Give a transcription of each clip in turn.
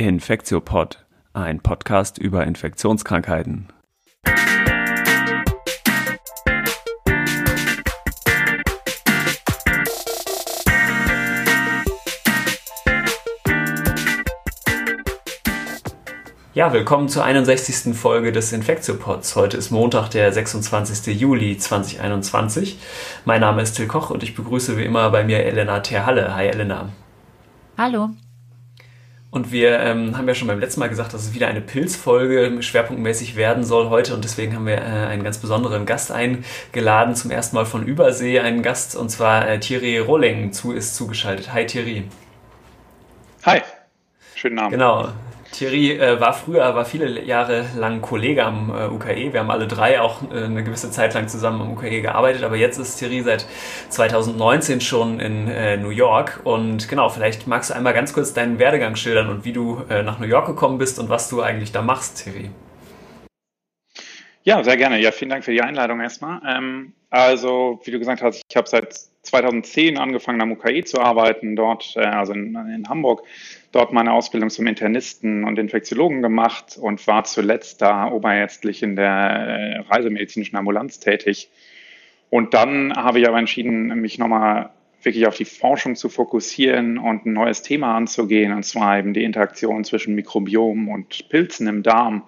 Infektiopod, ein Podcast über Infektionskrankheiten. Ja, willkommen zur 61. Folge des Infektiopods. Heute ist Montag, der 26. Juli 2021. Mein Name ist Till Koch und ich begrüße wie immer bei mir Elena Terhalle. Hi Elena. Hallo. Und wir ähm, haben ja schon beim letzten Mal gesagt, dass es wieder eine Pilzfolge schwerpunktmäßig werden soll heute und deswegen haben wir äh, einen ganz besonderen Gast eingeladen, zum ersten Mal von Übersee, einen Gast und zwar äh, Thierry Rolling zu, ist zugeschaltet. Hi Thierry. Hi, schönen Abend. Genau, Thierry äh, war früher, war viele Jahre lang Kollege am äh, UKE. Wir haben alle drei auch äh, eine gewisse Zeit lang zusammen am UKE gearbeitet, aber jetzt ist Thierry seit 2019 schon in äh, New York. Und genau, vielleicht magst du einmal ganz kurz deinen Werdegang schildern und wie du äh, nach New York gekommen bist und was du eigentlich da machst, Thierry. Ja, sehr gerne. Ja, vielen Dank für die Einladung erstmal. Ähm, also, wie du gesagt hast, ich habe seit 2010 angefangen am UKE zu arbeiten, dort, äh, also in, in Hamburg dort meine Ausbildung zum Internisten und Infektiologen gemacht und war zuletzt da oberärztlich in der äh, reisemedizinischen Ambulanz tätig. Und dann habe ich aber entschieden, mich nochmal wirklich auf die Forschung zu fokussieren und ein neues Thema anzugehen, und zwar eben die Interaktion zwischen Mikrobiom und Pilzen im Darm.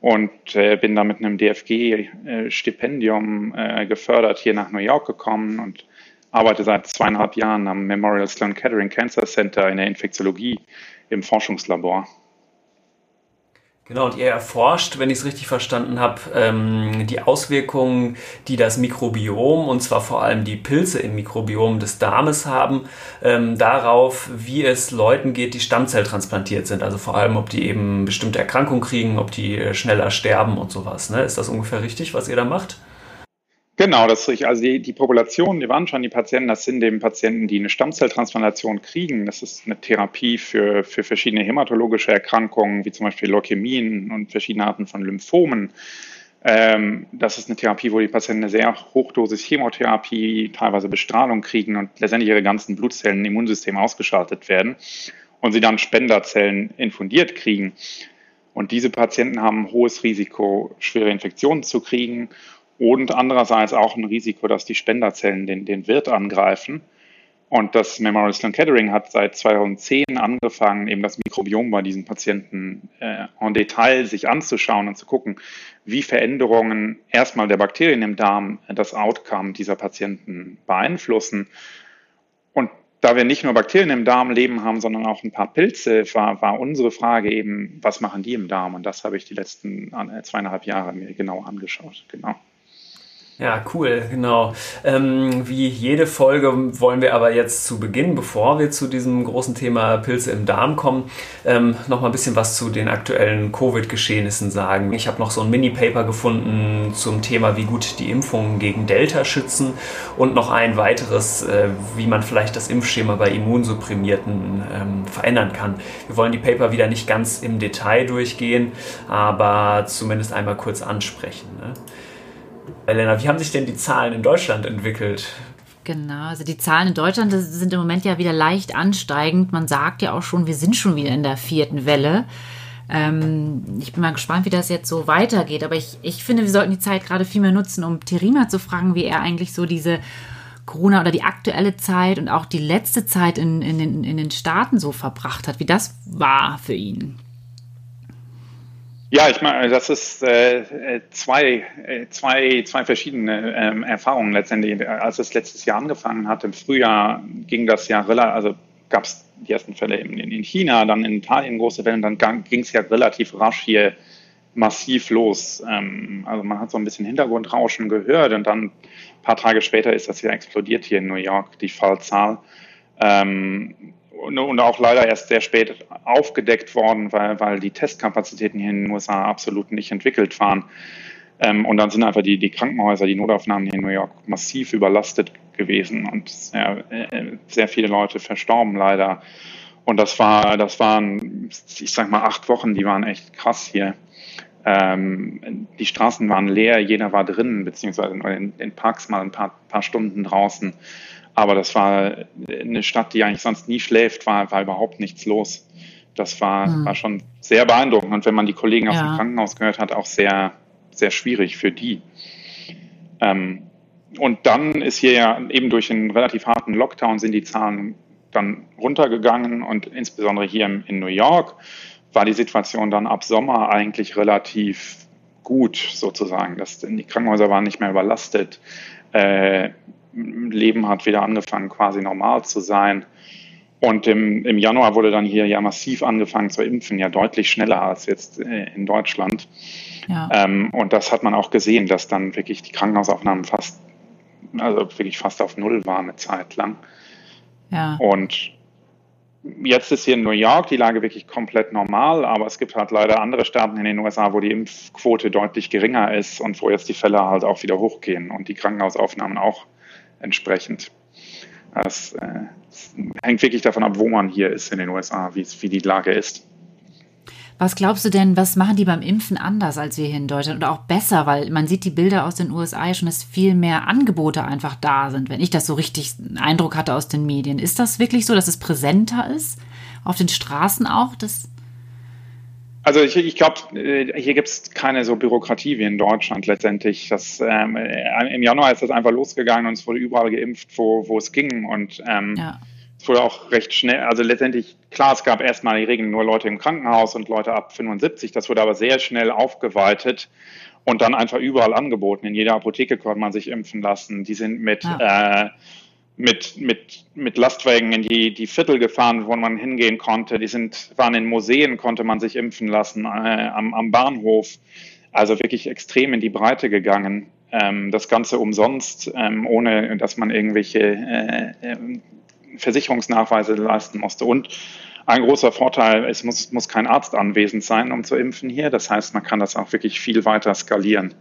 Und äh, bin da mit einem DFG-Stipendium äh, gefördert hier nach New York gekommen und arbeite seit zweieinhalb Jahren am Memorial Sloan Kettering Cancer Center in der Infektiologie im Forschungslabor. Genau, und ihr erforscht, wenn ich es richtig verstanden habe, ähm, die Auswirkungen, die das Mikrobiom, und zwar vor allem die Pilze im Mikrobiom des Darmes haben, ähm, darauf, wie es Leuten geht, die stammzelltransplantiert sind. Also vor allem, ob die eben bestimmte Erkrankungen kriegen, ob die äh, schneller sterben und sowas. Ne? Ist das ungefähr richtig, was ihr da macht? Genau, das ist. Also die, die Population, die waren schon die Patienten, das sind eben Patienten, die eine Stammzelltransplantation kriegen. Das ist eine Therapie für, für verschiedene hämatologische Erkrankungen, wie zum Beispiel Leukämien und verschiedene Arten von Lymphomen. Ähm, das ist eine Therapie, wo die Patienten eine sehr hochdosis Chemotherapie, teilweise Bestrahlung kriegen und letztendlich ihre ganzen Blutzellen im Immunsystem ausgeschaltet werden und sie dann Spenderzellen infundiert kriegen. Und diese Patienten haben ein hohes Risiko, schwere Infektionen zu kriegen und andererseits auch ein Risiko, dass die Spenderzellen den, den Wirt angreifen. Und das Memorial Sloan Kettering hat seit 2010 angefangen, eben das Mikrobiom bei diesen Patienten äh, en Detail sich anzuschauen und zu gucken, wie Veränderungen erstmal der Bakterien im Darm das Outcome dieser Patienten beeinflussen. Und da wir nicht nur Bakterien im Darm leben haben, sondern auch ein paar Pilze, war, war unsere Frage eben, was machen die im Darm? Und das habe ich die letzten äh, zweieinhalb Jahre mir genau angeschaut. Genau. Ja, cool, genau. Ähm, wie jede Folge wollen wir aber jetzt zu Beginn, bevor wir zu diesem großen Thema Pilze im Darm kommen, ähm, noch mal ein bisschen was zu den aktuellen Covid-Geschehnissen sagen. Ich habe noch so ein Mini-Paper gefunden zum Thema, wie gut die Impfungen gegen Delta schützen und noch ein weiteres, äh, wie man vielleicht das Impfschema bei Immunsupprimierten ähm, verändern kann. Wir wollen die Paper wieder nicht ganz im Detail durchgehen, aber zumindest einmal kurz ansprechen. Ne? Elena, wie haben sich denn die Zahlen in Deutschland entwickelt? Genau, also die Zahlen in Deutschland sind im Moment ja wieder leicht ansteigend. Man sagt ja auch schon, wir sind schon wieder in der vierten Welle. Ähm, ich bin mal gespannt, wie das jetzt so weitergeht. Aber ich, ich finde, wir sollten die Zeit gerade viel mehr nutzen, um Terima zu fragen, wie er eigentlich so diese Corona oder die aktuelle Zeit und auch die letzte Zeit in, in, in den Staaten so verbracht hat, wie das war für ihn. Ja, ich meine, das ist äh, zwei, äh, zwei, zwei verschiedene ähm, Erfahrungen letztendlich. Als es letztes Jahr angefangen hat, im Frühjahr ging das ja relativ, also gab es die ersten Fälle in, in China, dann in Italien große Wellen, dann ging es ja relativ rasch hier massiv los. Ähm, also man hat so ein bisschen Hintergrundrauschen gehört und dann ein paar Tage später ist das ja explodiert hier in New York, die Fallzahl. Ähm, und auch leider erst sehr spät aufgedeckt worden, weil, weil die Testkapazitäten hier in den USA absolut nicht entwickelt waren. Ähm, und dann sind einfach die, die Krankenhäuser, die Notaufnahmen hier in New York massiv überlastet gewesen und sehr, äh, sehr viele Leute verstorben leider. Und das war, das waren, ich sag mal, acht Wochen, die waren echt krass hier. Ähm, die Straßen waren leer, jeder war drin, beziehungsweise in den Parks mal ein paar, paar Stunden draußen. Aber das war eine Stadt, die eigentlich sonst nie schläft, war, war überhaupt nichts los. Das war, mhm. war schon sehr beeindruckend. Und wenn man die Kollegen aus ja. dem Krankenhaus gehört hat, auch sehr, sehr schwierig für die. Ähm, und dann ist hier ja eben durch einen relativ harten Lockdown sind die Zahlen dann runtergegangen und insbesondere hier in New York war die Situation dann ab Sommer eigentlich relativ gut sozusagen. dass die Krankenhäuser waren nicht mehr überlastet. Äh, Leben hat wieder angefangen, quasi normal zu sein. Und im, im Januar wurde dann hier ja massiv angefangen zu impfen, ja deutlich schneller als jetzt äh, in Deutschland. Ja. Ähm, und das hat man auch gesehen, dass dann wirklich die Krankenhausaufnahmen fast, also wirklich fast auf Null waren eine Zeit lang. Ja. Und jetzt ist hier in New York die Lage wirklich komplett normal, aber es gibt halt leider andere Staaten in den USA, wo die Impfquote deutlich geringer ist und wo jetzt die Fälle halt auch wieder hochgehen und die Krankenhausaufnahmen auch entsprechend. Das, äh, hängt wirklich davon ab, wo man hier ist in den USA, wie, die Lage ist. Was glaubst du denn, was machen die beim Impfen anders als wir hier in Deutschland oder auch besser? Weil man sieht die Bilder aus den USA schon, dass viel mehr Angebote einfach da sind, wenn ich das so richtig Eindruck hatte aus den Medien. Ist das wirklich so, dass es präsenter ist? Auf den Straßen auch? Das also ich, ich glaube, äh, hier gibt es keine so Bürokratie wie in Deutschland letztendlich. Das, ähm, Im Januar ist das einfach losgegangen und es wurde überall geimpft, wo, wo es ging. Und ähm, ja es wurde auch recht schnell, also letztendlich, klar, es gab erstmal die Regeln nur Leute im Krankenhaus und Leute ab 75, das wurde aber sehr schnell aufgeweitet und dann einfach überall angeboten. In jeder Apotheke konnte man sich impfen lassen. Die sind mit, ah. äh, mit, mit, mit Lastwagen in die, die Viertel gefahren, wo man hingehen konnte. Die sind, waren in Museen, konnte man sich impfen lassen, äh, am, am Bahnhof. Also wirklich extrem in die Breite gegangen. Ähm, das Ganze umsonst, ähm, ohne dass man irgendwelche äh, ähm, Versicherungsnachweise leisten musste. Und ein großer Vorteil, es muss, muss kein Arzt anwesend sein, um zu impfen hier. Das heißt, man kann das auch wirklich viel weiter skalieren,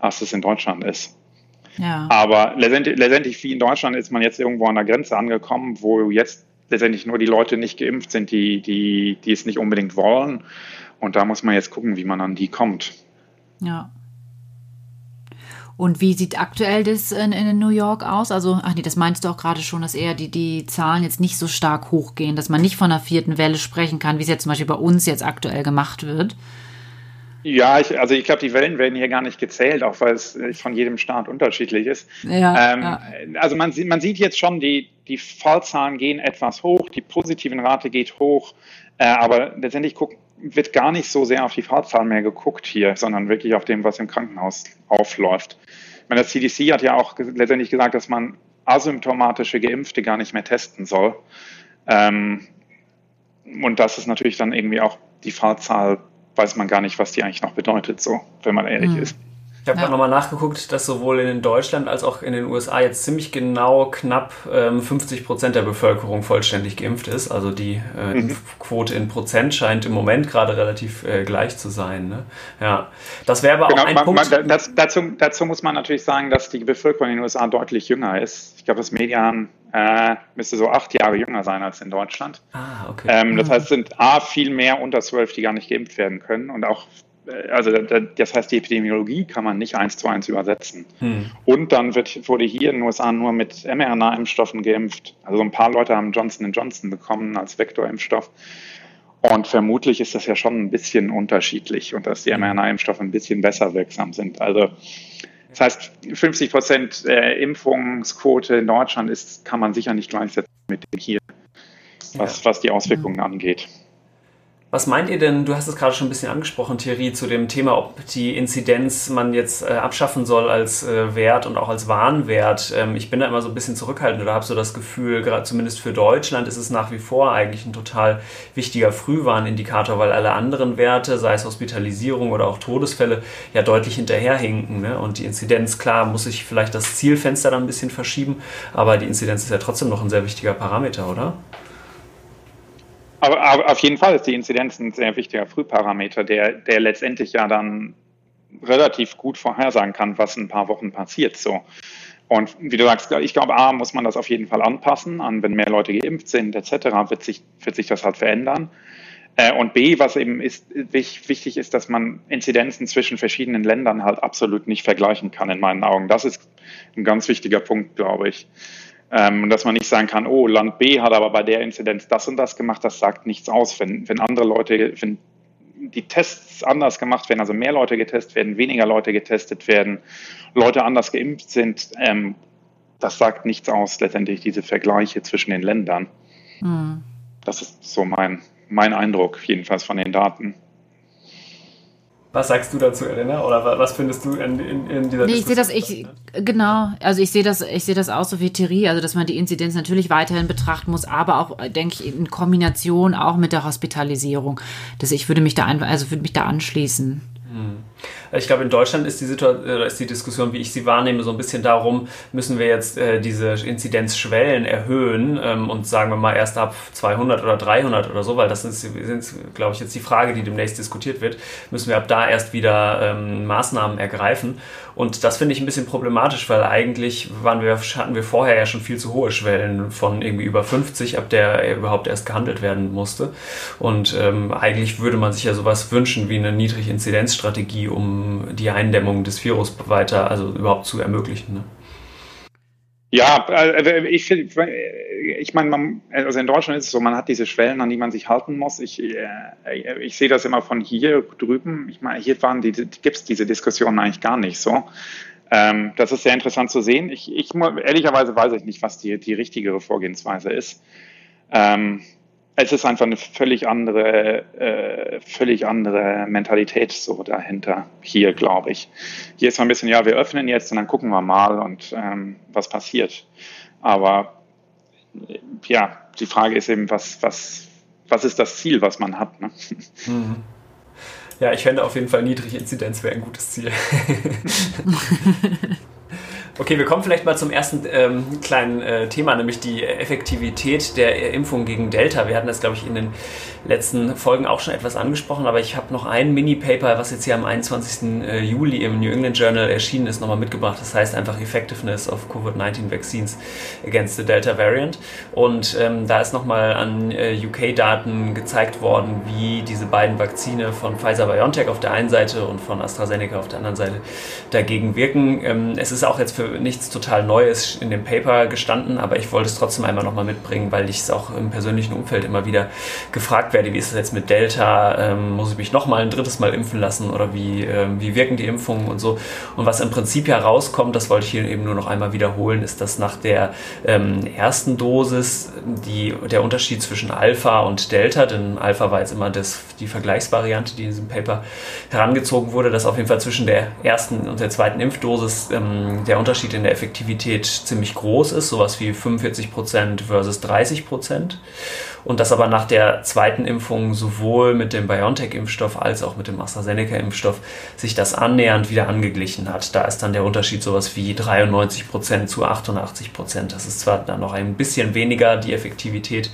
als es in Deutschland ist. Ja. Aber letztendlich, letztendlich, wie in Deutschland, ist man jetzt irgendwo an der Grenze angekommen, wo jetzt letztendlich nur die Leute nicht geimpft sind, die, die, die es nicht unbedingt wollen. Und da muss man jetzt gucken, wie man an die kommt. Ja. Und wie sieht aktuell das in, in, New York aus? Also, ach nee, das meinst du auch gerade schon, dass eher die, die Zahlen jetzt nicht so stark hochgehen, dass man nicht von einer vierten Welle sprechen kann, wie es jetzt zum Beispiel bei uns jetzt aktuell gemacht wird. Ja, ich, also ich glaube, die Wellen werden hier gar nicht gezählt, auch weil es von jedem Staat unterschiedlich ist. Ja, ähm, ja. Also man, man sieht jetzt schon, die, die Fallzahlen gehen etwas hoch, die positiven Rate geht hoch, äh, aber letztendlich guck, wird gar nicht so sehr auf die Fallzahlen mehr geguckt hier, sondern wirklich auf dem, was im Krankenhaus aufläuft. Ich meine, das CDC hat ja auch letztendlich gesagt, dass man asymptomatische Geimpfte gar nicht mehr testen soll. Ähm, und das ist natürlich dann irgendwie auch die Fallzahl, weiß man gar nicht, was die eigentlich noch bedeutet, so, wenn man ehrlich mhm. ist. Ich habe ja. gerade nochmal nachgeguckt, dass sowohl in Deutschland als auch in den USA jetzt ziemlich genau knapp ähm, 50 Prozent der Bevölkerung vollständig geimpft ist. Also die äh, mhm. Impfquote in Prozent scheint im Moment gerade relativ äh, gleich zu sein. Ne? Ja, das wäre aber genau, auch ein man, Punkt. Man, das, dazu, dazu, muss man natürlich sagen, dass die Bevölkerung in den USA deutlich jünger ist. Ich glaube, das Median äh, müsste so acht Jahre jünger sein als in Deutschland. Ah, okay. Ähm, das mhm. heißt, es sind A, viel mehr unter zwölf, die gar nicht geimpft werden können und auch also das heißt, die Epidemiologie kann man nicht eins zu eins übersetzen. Hm. Und dann wird, wurde hier in den USA nur mit mRNA-Impfstoffen geimpft. Also ein paar Leute haben Johnson Johnson bekommen als Vektorimpfstoff. Und vermutlich ist das ja schon ein bisschen unterschiedlich und dass die mRNA-Impfstoffe ein bisschen besser wirksam sind. Also das heißt, 50 Prozent äh, Impfungsquote in Deutschland ist, kann man sicher nicht gleichsetzen mit dem hier, was, was die Auswirkungen angeht. Was meint ihr denn, du hast es gerade schon ein bisschen angesprochen, Thierry, zu dem Thema, ob die Inzidenz man jetzt äh, abschaffen soll als äh, Wert und auch als Warnwert? Ähm, ich bin da immer so ein bisschen zurückhaltend oder habe so das Gefühl, gerade zumindest für Deutschland ist es nach wie vor eigentlich ein total wichtiger Frühwarnindikator, weil alle anderen Werte, sei es Hospitalisierung oder auch Todesfälle, ja deutlich hinterherhinken. Ne? Und die Inzidenz, klar, muss sich vielleicht das Zielfenster dann ein bisschen verschieben, aber die Inzidenz ist ja trotzdem noch ein sehr wichtiger Parameter, oder? Aber, aber, auf jeden Fall ist die Inzidenz ein sehr wichtiger Frühparameter, der, der letztendlich ja dann relativ gut vorhersagen kann, was in ein paar Wochen passiert. So. Und wie du sagst, ich glaube, A, muss man das auf jeden Fall anpassen, an wenn mehr Leute geimpft sind, etc., wird sich, wird sich das halt verändern. Äh, und B, was eben ist, wichtig ist, dass man Inzidenzen zwischen verschiedenen Ländern halt absolut nicht vergleichen kann, in meinen Augen. Das ist ein ganz wichtiger Punkt, glaube ich. Ähm, dass man nicht sagen kann, oh, Land B hat aber bei der Inzidenz das und das gemacht, das sagt nichts aus. Wenn, wenn andere Leute, wenn die Tests anders gemacht werden, also mehr Leute getestet werden, weniger Leute getestet werden, Leute anders geimpft sind, ähm, das sagt nichts aus, letztendlich diese Vergleiche zwischen den Ländern. Mhm. Das ist so mein, mein Eindruck, jedenfalls von den Daten. Was sagst du dazu, Elena? Oder was findest du in, in, in dieser nee, ich sehe das, ich, genau, also ich sehe das, ich sehe das auch so wie Thierry, also dass man die Inzidenz natürlich weiterhin betrachten muss, aber auch, denke ich, in Kombination auch mit der Hospitalisierung. Das, ich würde mich da einfach, also würde mich da anschließen. Hm. Ich glaube, in Deutschland ist die, Situation, äh, ist die Diskussion, wie ich sie wahrnehme, so ein bisschen darum, müssen wir jetzt äh, diese Inzidenzschwellen erhöhen ähm, und sagen wir mal erst ab 200 oder 300 oder so, weil das sind, sind glaube ich, jetzt die Frage, die demnächst diskutiert wird, müssen wir ab da erst wieder ähm, Maßnahmen ergreifen. Und das finde ich ein bisschen problematisch, weil eigentlich waren wir, hatten wir vorher ja schon viel zu hohe Schwellen von irgendwie über 50, ab der er überhaupt erst gehandelt werden musste. Und ähm, eigentlich würde man sich ja sowas wünschen wie eine Niedriginzidenzstrategie, um die Eindämmung des Virus weiter, also überhaupt zu ermöglichen. Ne? Ja, äh, ich, ich meine, also in Deutschland ist es so, man hat diese Schwellen, an die man sich halten muss. Ich, äh, ich sehe das immer von hier drüben. Ich meine, hier waren die, gibt es diese Diskussionen eigentlich gar nicht so. Ähm, das ist sehr interessant zu sehen. Ich, ich ehrlicherweise weiß ich nicht, was die, die richtigere Vorgehensweise ist. Es ist einfach eine völlig andere, äh, völlig andere Mentalität so dahinter hier, glaube ich. Hier ist so ein bisschen, ja, wir öffnen jetzt und dann gucken wir mal und ähm, was passiert. Aber ja, die Frage ist eben, was, was, was ist das Ziel, was man hat? Ne? Mhm. Ja, ich fände auf jeden Fall niedrige Inzidenz wäre ein gutes Ziel. Okay, wir kommen vielleicht mal zum ersten ähm, kleinen äh, Thema, nämlich die Effektivität der Impfung gegen Delta. Wir hatten das, glaube ich, in den letzten Folgen auch schon etwas angesprochen, aber ich habe noch ein Mini-Paper, was jetzt hier am 21. Äh, Juli im New England Journal erschienen ist, nochmal mitgebracht. Das heißt einfach Effectiveness of Covid-19 Vaccines against the Delta Variant. Und ähm, da ist nochmal an äh, UK-Daten gezeigt worden, wie diese beiden Vakzine von Pfizer-BioNTech auf der einen Seite und von AstraZeneca auf der anderen Seite dagegen wirken. Ähm, es ist auch jetzt für nichts total Neues in dem Paper gestanden, aber ich wollte es trotzdem einmal nochmal mitbringen, weil ich es auch im persönlichen Umfeld immer wieder gefragt werde, wie ist es jetzt mit Delta, ähm, muss ich mich nochmal ein drittes Mal impfen lassen oder wie, ähm, wie wirken die Impfungen und so. Und was im Prinzip herauskommt, das wollte ich hier eben nur noch einmal wiederholen, ist, dass nach der ähm, ersten Dosis die, der Unterschied zwischen Alpha und Delta, denn Alpha war jetzt immer das, die Vergleichsvariante, die in diesem Paper herangezogen wurde, dass auf jeden Fall zwischen der ersten und der zweiten Impfdosis ähm, der Unterschied in der Effektivität ziemlich groß ist, sowas wie 45% versus 30% und dass aber nach der zweiten Impfung sowohl mit dem BioNTech-Impfstoff als auch mit dem AstraZeneca-Impfstoff sich das annähernd wieder angeglichen hat. Da ist dann der Unterschied sowas wie 93 Prozent zu 88 Prozent. Das ist zwar dann noch ein bisschen weniger die Effektivität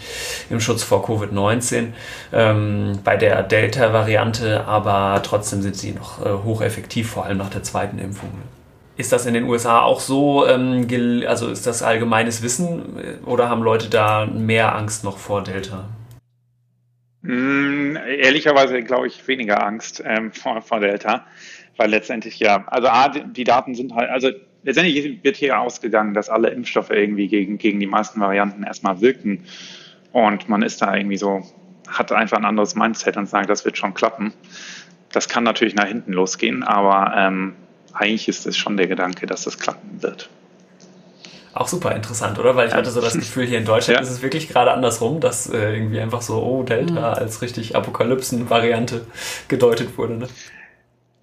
im Schutz vor Covid-19 ähm, bei der Delta-Variante, aber trotzdem sind sie noch äh, hocheffektiv, vor allem nach der zweiten Impfung. Ist das in den USA auch so, ähm, also ist das allgemeines Wissen äh, oder haben Leute da mehr Angst noch vor Delta? Mm, ehrlicherweise glaube ich weniger Angst ähm, vor, vor, Delta, weil letztendlich ja, also A, die Daten sind halt, also letztendlich wird hier ausgegangen, dass alle Impfstoffe irgendwie gegen, gegen die meisten Varianten erstmal wirken und man ist da irgendwie so, hat einfach ein anderes Mindset und sagt, das wird schon klappen. Das kann natürlich nach hinten losgehen, aber ähm, eigentlich ist es schon der Gedanke, dass das klappen wird. Auch super interessant, oder? Weil ich hatte so das Gefühl, hier in Deutschland ja. ist es wirklich gerade andersrum, dass äh, irgendwie einfach so, oh, Delta mhm. als richtig Apokalypsen-Variante gedeutet wurde. Ne?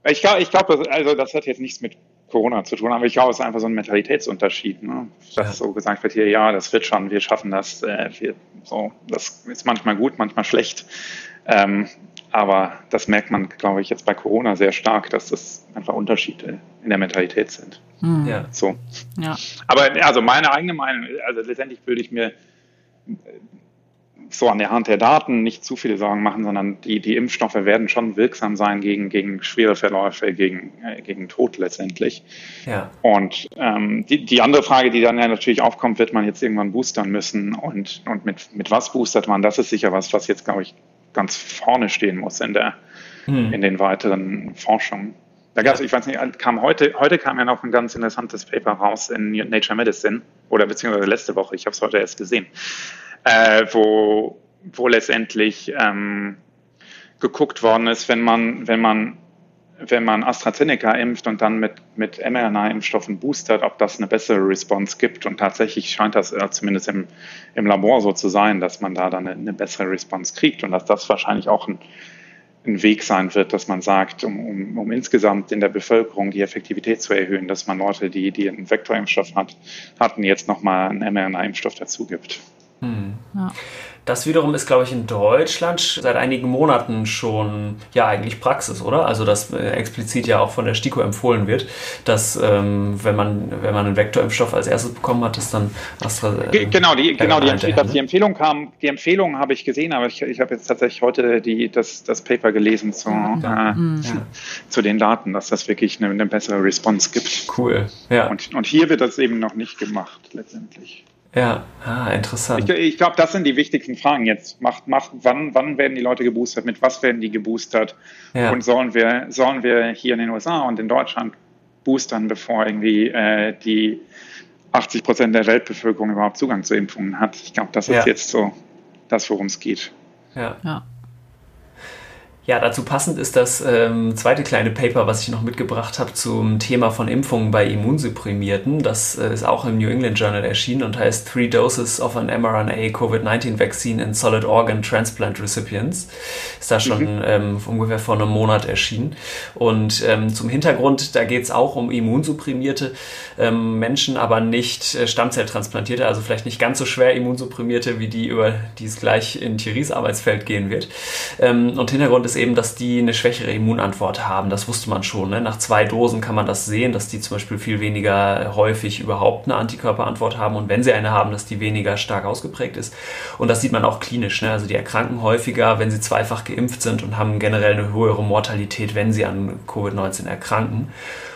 Ich glaube, ich glaub, also das hat jetzt nichts mit Corona zu tun, aber ich glaube, es ist einfach so ein Mentalitätsunterschied, ne? dass ja. so gesagt wird hier, ja, das wird schon, wir schaffen das, äh, wir, so, das ist manchmal gut, manchmal schlecht. Ähm, aber das merkt man, glaube ich, jetzt bei Corona sehr stark, dass das einfach Unterschiede in der Mentalität sind. Mhm. Ja. So. Ja. Aber also meine eigene Meinung, also letztendlich würde ich mir so an der Hand der Daten nicht zu viele Sorgen machen, sondern die, die Impfstoffe werden schon wirksam sein gegen, gegen schwere Verläufe, gegen, äh, gegen Tod letztendlich. Ja. Und ähm, die, die andere Frage, die dann ja natürlich aufkommt, wird man jetzt irgendwann boostern müssen und, und mit, mit was boostert man? Das ist sicher was, was jetzt, glaube ich, ganz vorne stehen muss in, der, hm. in den weiteren Forschungen. Da gab es, ich weiß nicht, kam heute, heute kam ja noch ein ganz interessantes Paper raus in Nature Medicine oder beziehungsweise letzte Woche, ich habe es heute erst gesehen, äh, wo, wo letztendlich ähm, geguckt worden ist, wenn man, wenn man wenn man AstraZeneca impft und dann mit, mit mRNA-Impfstoffen boostert, ob das eine bessere Response gibt. Und tatsächlich scheint das äh, zumindest im, im Labor so zu sein, dass man da dann eine, eine bessere Response kriegt und dass das wahrscheinlich auch ein, ein Weg sein wird, dass man sagt, um, um, um insgesamt in der Bevölkerung die Effektivität zu erhöhen, dass man Leute, die, die einen Vektorimpfstoff hat, hatten, jetzt nochmal einen mRNA-Impfstoff dazu gibt. Hm. Ja. Das wiederum ist, glaube ich, in Deutschland seit einigen Monaten schon ja eigentlich Praxis, oder? Also dass äh, explizit ja auch von der STIKO empfohlen wird, dass ähm, wenn man wenn man einen Vektorimpfstoff als erstes bekommen hat, dass dann Astra. Äh, genau, die, genau die, Empfehlung, ne? die Empfehlung kam, die Empfehlung habe ich gesehen, aber ich, ich habe jetzt tatsächlich heute die, das, das Paper gelesen zu, ja. Äh, mhm. zu den Daten, dass das wirklich eine, eine bessere Response gibt. Cool. Ja. Und, und hier wird das eben noch nicht gemacht, letztendlich. Ja, ah, interessant. Ich, ich glaube, das sind die wichtigsten Fragen jetzt. Macht, macht, wann, wann werden die Leute geboostert? Mit was werden die geboostert? Ja. Und sollen wir, sollen wir hier in den USA und in Deutschland boostern, bevor irgendwie äh, die 80 Prozent der Weltbevölkerung überhaupt Zugang zu Impfungen hat? Ich glaube, das ist ja. jetzt so das, worum es geht. Ja. ja. Ja, dazu passend ist das ähm, zweite kleine Paper, was ich noch mitgebracht habe zum Thema von Impfungen bei Immunsupprimierten. Das äh, ist auch im New England Journal erschienen und heißt Three Doses of an mRNA COVID-19 Vaccine in Solid Organ Transplant Recipients. Ist da schon mhm. ähm, ungefähr vor einem Monat erschienen. Und ähm, zum Hintergrund, da geht es auch um immunsupprimierte ähm, Menschen, aber nicht äh, Stammzelltransplantierte, also vielleicht nicht ganz so schwer immunsupprimierte wie die, über die es gleich in Thierrys Arbeitsfeld gehen wird. Ähm, und Hintergrund ist ist eben, dass die eine schwächere Immunantwort haben. Das wusste man schon. Ne? Nach zwei Dosen kann man das sehen, dass die zum Beispiel viel weniger häufig überhaupt eine Antikörperantwort haben und wenn sie eine haben, dass die weniger stark ausgeprägt ist. Und das sieht man auch klinisch. Ne? Also die erkranken häufiger, wenn sie zweifach geimpft sind und haben generell eine höhere Mortalität, wenn sie an Covid-19 erkranken.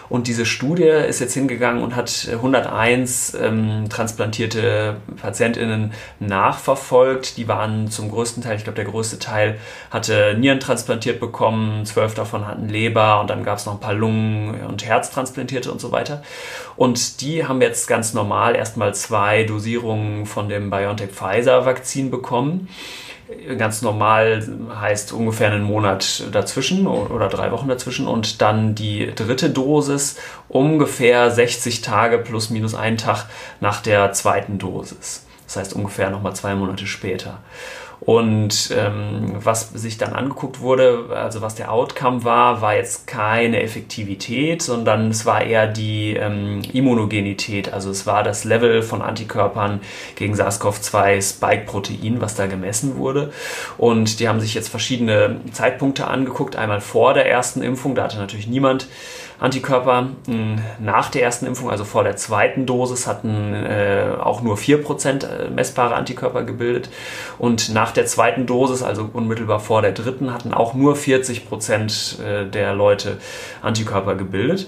Und diese Studie ist jetzt hingegangen und hat 101 ähm, transplantierte PatientInnen nachverfolgt. Die waren zum größten Teil, ich glaube, der größte Teil hatte Nieren transplantiert bekommen, zwölf davon hatten Leber und dann gab es noch ein paar Lungen- und Herztransplantierte und so weiter. Und die haben jetzt ganz normal erstmal zwei Dosierungen von dem BioNTech-Pfizer-Vakzin bekommen ganz normal heißt ungefähr einen Monat dazwischen oder drei Wochen dazwischen und dann die dritte Dosis ungefähr 60 Tage plus minus einen Tag nach der zweiten Dosis. Das heißt ungefähr nochmal zwei Monate später. Und ähm, was sich dann angeguckt wurde, also was der Outcome war, war jetzt keine Effektivität, sondern es war eher die ähm, Immunogenität. Also es war das Level von Antikörpern gegen SARS-CoV-2 Spike-Protein, was da gemessen wurde. Und die haben sich jetzt verschiedene Zeitpunkte angeguckt. Einmal vor der ersten Impfung, da hatte natürlich niemand Antikörper nach der ersten Impfung, also vor der zweiten Dosis, hatten äh, auch nur 4% äh, messbare Antikörper gebildet. Und nach der zweiten Dosis, also unmittelbar vor der dritten, hatten auch nur 40% äh, der Leute Antikörper gebildet.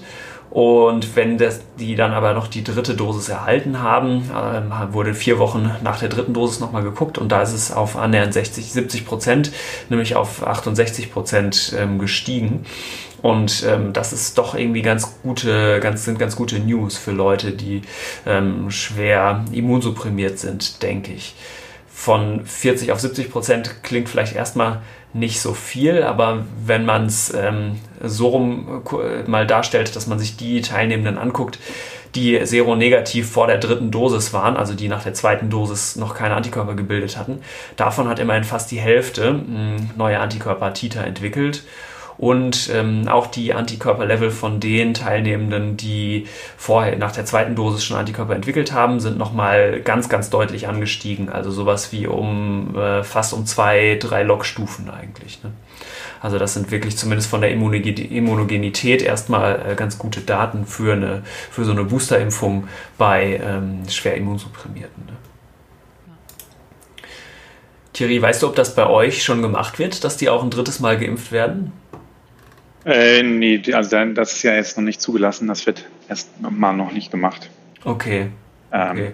Und wenn das, die dann aber noch die dritte Dosis erhalten haben, äh, wurde vier Wochen nach der dritten Dosis nochmal geguckt und da ist es auf annähernd 60, 70 Prozent, nämlich auf 68 Prozent ähm, gestiegen. Und ähm, das ist doch irgendwie ganz gute, ganz, sind ganz gute News für Leute, die ähm, schwer immunsupprimiert sind, denke ich. Von 40 auf 70 Prozent klingt vielleicht erstmal nicht so viel, aber wenn man es ähm, so rum mal darstellt, dass man sich die Teilnehmenden anguckt, die seronegativ vor der dritten Dosis waren, also die nach der zweiten Dosis noch keine Antikörper gebildet hatten, davon hat immerhin fast die Hälfte mh, hm, neue Antikörper Titer entwickelt und ähm, auch die Antikörperlevel von den Teilnehmenden, die vorher nach der zweiten Dosis schon Antikörper entwickelt haben, sind nochmal ganz, ganz deutlich angestiegen. Also sowas wie um äh, fast um zwei, drei Logstufen eigentlich. Ne? Also das sind wirklich zumindest von der Immunogenität erstmal äh, ganz gute Daten für, eine, für so eine Boosterimpfung bei ähm, schwer Immunsupprimierten. Ne? Thierry, weißt du, ob das bei euch schon gemacht wird, dass die auch ein drittes Mal geimpft werden? Äh, nee, also das ist ja jetzt noch nicht zugelassen, das wird erst mal noch nicht gemacht. Okay. Ähm, okay.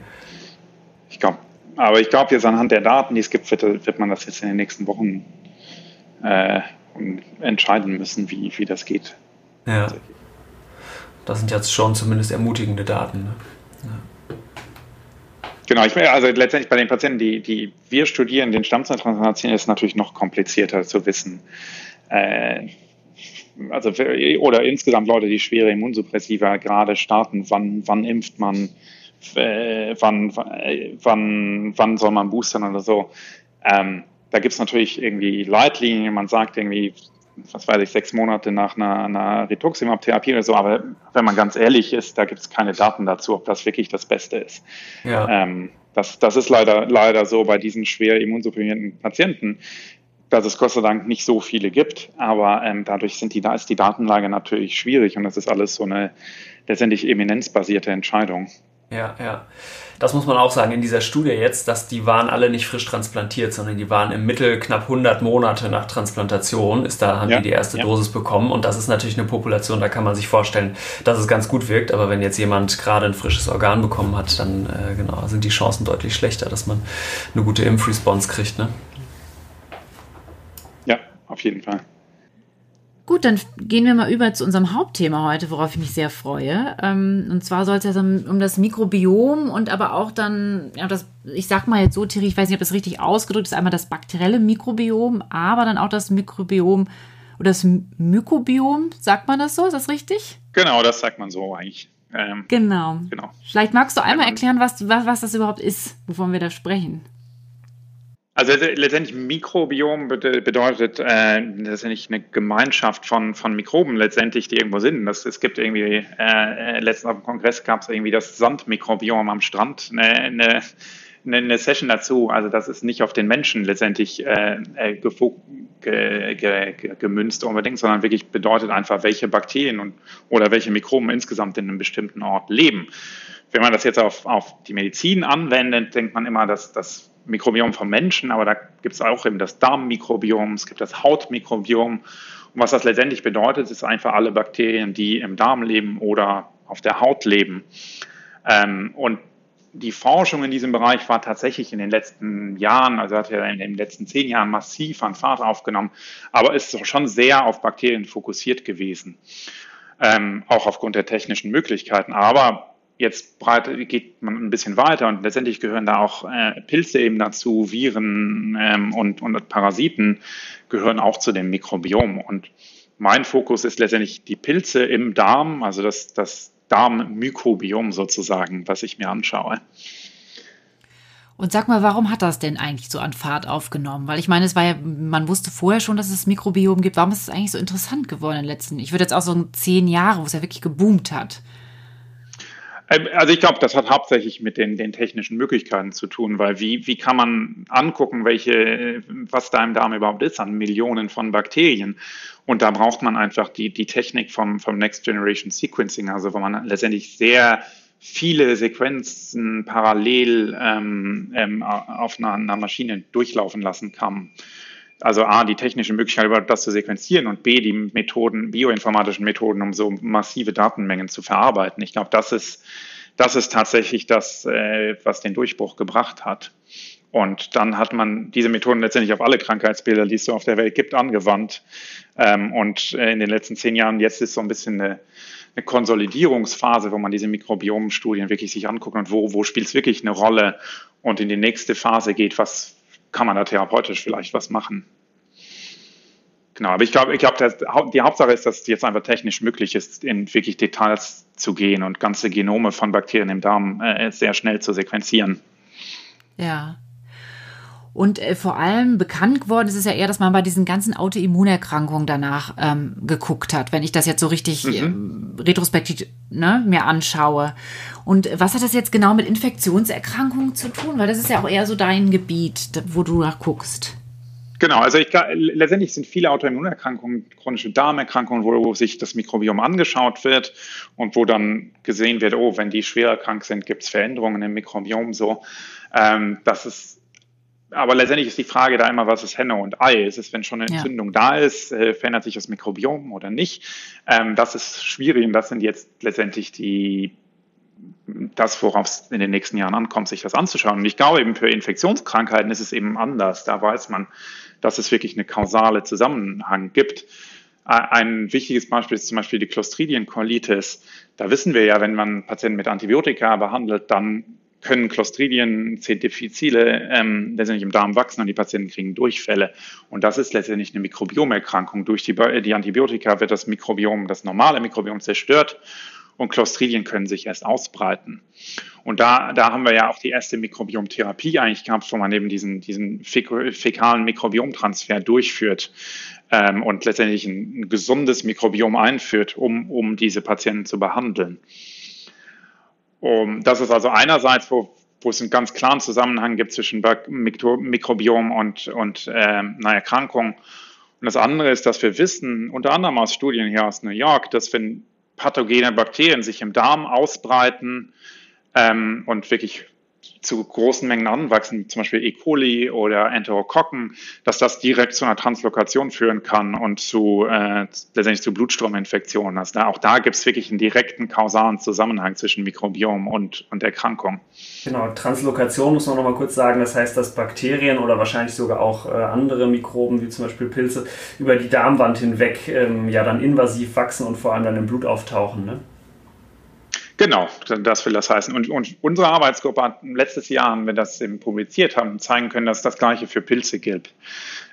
Ich glaube, aber ich glaube jetzt anhand der Daten, die es gibt, wird, wird man das jetzt in den nächsten Wochen äh, entscheiden müssen, wie, wie das geht. Ja. das sind jetzt schon zumindest ermutigende Daten. Ne? Ja. Genau, ich also letztendlich bei den Patienten, die, die wir studieren, den Stammzelltransplantation, ist es natürlich noch komplizierter zu wissen. Äh, also für, oder insgesamt Leute, die schwere Immunsuppressiva gerade starten, wann, wann impft man, äh, wann, wann, wann soll man boostern oder so. Ähm, da gibt es natürlich irgendwie Leitlinien, man sagt irgendwie, was weiß ich, sechs Monate nach einer, einer Rituximab-Therapie oder so, aber wenn man ganz ehrlich ist, da gibt es keine Daten dazu, ob das wirklich das Beste ist. Ja. Ähm, das, das ist leider, leider so bei diesen schwer immunsupprimierten Patienten, dass es Gott sei Dank nicht so viele gibt, aber ähm, dadurch sind die, da ist die Datenlage natürlich schwierig und das ist alles so eine letztendlich eminenzbasierte Entscheidung. Ja, ja. Das muss man auch sagen in dieser Studie jetzt, dass die waren alle nicht frisch transplantiert, sondern die waren im Mittel knapp 100 Monate nach Transplantation, ist da haben ja, die die erste ja. Dosis bekommen und das ist natürlich eine Population, da kann man sich vorstellen, dass es ganz gut wirkt, aber wenn jetzt jemand gerade ein frisches Organ bekommen hat, dann äh, genau sind die Chancen deutlich schlechter, dass man eine gute Impfresponse kriegt, ne? Auf jeden Fall. Gut, dann gehen wir mal über zu unserem Hauptthema heute, worauf ich mich sehr freue. Ähm, und zwar soll es ja um, das Mikrobiom und aber auch dann, ja, das, ich sag mal jetzt so, Thierry, ich weiß nicht, ob das richtig ausgedrückt ist, einmal das bakterielle Mikrobiom, aber dann auch das Mikrobiom oder das Mykobiom, sagt man das so? Ist das richtig? Genau, das sagt man so eigentlich. Ähm, genau. genau. Vielleicht magst du einmal erklären, was, was, was das überhaupt ist, wovon wir da sprechen. Also letztendlich Mikrobiom bedeutet äh, letztendlich eine Gemeinschaft von, von Mikroben letztendlich, die irgendwo sind. Das, es gibt irgendwie, äh, äh letztens auf dem Kongress gab es irgendwie das Sandmikrobiom am Strand, eine, eine, eine, Session dazu. Also das ist nicht auf den Menschen letztendlich äh, äh ge, ge, ge, gemünzt unbedingt, sondern wirklich bedeutet einfach, welche Bakterien und, oder welche Mikroben insgesamt in einem bestimmten Ort leben. Wenn man das jetzt auf, auf die Medizin anwendet, denkt man immer, dass das Mikrobiom vom Menschen, aber da gibt es auch eben das Darmmikrobiom, es gibt das Hautmikrobiom. Und was das letztendlich bedeutet, ist einfach alle Bakterien, die im Darm leben oder auf der Haut leben. Ähm, und die Forschung in diesem Bereich war tatsächlich in den letzten Jahren, also hat ja in den letzten zehn Jahren massiv an Fahrt aufgenommen, aber ist schon sehr auf Bakterien fokussiert gewesen. Ähm, auch aufgrund der technischen Möglichkeiten. Aber jetzt geht man ein bisschen weiter und letztendlich gehören da auch äh, Pilze eben dazu, Viren ähm, und, und Parasiten gehören auch zu dem Mikrobiom. Und mein Fokus ist letztendlich die Pilze im Darm, also das, das Darmmykrobiom sozusagen, was ich mir anschaue. Und sag mal, warum hat das denn eigentlich so an Fahrt aufgenommen? Weil ich meine, es war ja, man wusste vorher schon, dass es Mikrobiom gibt. Warum ist es eigentlich so interessant geworden in den letzten, ich würde jetzt auch so zehn Jahre, wo es ja wirklich geboomt hat? Ähm, also ich glaube, das hat hauptsächlich mit den, den technischen Möglichkeiten zu tun, weil wie, wie kann man angucken, welche, was da im Darm überhaupt ist an Millionen von Bakterien. Und da braucht man einfach die, die Technik vom, vom Next Generation Sequencing, also wo man letztendlich sehr viele Sequenzen parallel ähm, ähm, auf einer, einer Maschine durchlaufen lassen kann also A, die technische Möglichkeit, überhaupt das zu sequenzieren und B, die Methoden, bioinformatischen Methoden, um so massive Datenmengen zu verarbeiten. Ich glaube, das ist, das ist tatsächlich das, äh, was den Durchbruch gebracht hat. Und dann hat man diese Methoden letztendlich auf alle Krankheitsbilder, die es so auf der Welt gibt, angewandt. Ähm, und äh, in den letzten zehn Jahren, jetzt ist so ein bisschen eine, eine Konsolidierungsphase, wo man diese Mikrobiomstudien wirklich sich anguckt und wo, wo spielt es wirklich eine Rolle und in die nächste Phase geht, was, kann man da therapeutisch vielleicht was machen. Genau, aber ich glaube, ich glaube, die Hauptsache ist, dass es jetzt einfach technisch möglich ist, in wirklich Details zu gehen und ganze Genome von Bakterien im Darm äh, sehr schnell zu sequenzieren. Ja. Und äh, vor allem bekannt geworden ist es ja eher, dass man bei diesen ganzen Autoimmunerkrankungen danach ähm, geguckt hat, wenn ich das jetzt so richtig mhm. äh, retrospektiv ne, mir anschaue. Und was hat das jetzt genau mit Infektionserkrankungen zu tun? Weil das ist ja auch eher so dein Gebiet, wo du nachguckst. Genau, also ich, letztendlich sind viele Autoimmunerkrankungen chronische Darmerkrankungen, wo, wo, sich das Mikrobiom angeschaut wird und wo dann gesehen wird, oh, wenn die schwer krank sind, gibt es Veränderungen im Mikrobiom so. Ähm, das ist aber letztendlich ist die Frage da immer, was ist Henne und Ei? Ist es, wenn schon eine Entzündung ja. da ist, äh, verändert sich das Mikrobiom oder nicht? Ähm, das ist schwierig und das sind jetzt letztendlich die das, worauf es in den nächsten Jahren ankommt, sich das anzuschauen. Und ich glaube eben für Infektionskrankheiten ist es eben anders. Da weiß man, dass es wirklich eine kausale Zusammenhang gibt. ein wichtiges Beispiel ist zum Beispiel die Clostridium-Colitis. Da wissen wir ja, wenn man Patienten mit Antibiotika behandelt, dann können Clostridien C. difficile ähm, letztendlich im Darm wachsen und die Patienten kriegen Durchfälle. Und das ist letztendlich eine Mikrobiomerkrankung. Durch die, die Antibiotika wird das Mikrobiom, das normale Mikrobiom zerstört und Clostridien können sich erst ausbreiten. Und da, da haben wir ja auch die erste Mikrobiomtherapie eigentlich gehabt, wo man eben diesen, diesen fäkalen Mikrobiomtransfer durchführt ähm, und letztendlich ein, ein, gesundes Mikrobiom einführt, um, um diese Patienten zu behandeln. Um, das ist also einerseits, wo, wo es einen ganz klaren Zusammenhang gibt zwischen Mikrobiom und, und äh, einer Erkrankung. Und das andere ist, dass wir wissen, unter anderem aus Studien hier aus New York, dass wenn pathogene Bakterien sich im Darm ausbreiten ähm, und wirklich zu großen Mengen anwachsen, zum Beispiel E. coli oder Enterokokken, dass das direkt zu einer Translokation führen kann und zu äh, letztendlich zu Blutstrominfektionen. Also da, auch da gibt es wirklich einen direkten kausalen Zusammenhang zwischen Mikrobiom und, und Erkrankung. Genau, Translokation muss man nochmal kurz sagen, das heißt, dass Bakterien oder wahrscheinlich sogar auch äh, andere Mikroben, wie zum Beispiel Pilze, über die Darmwand hinweg ähm, ja dann invasiv wachsen und vor allem dann im Blut auftauchen. Ne? Genau, das will das heißen. Und, und unsere Arbeitsgruppe hat letztes Jahr, haben wir das eben publiziert haben, zeigen können, dass das Gleiche für Pilze gilt.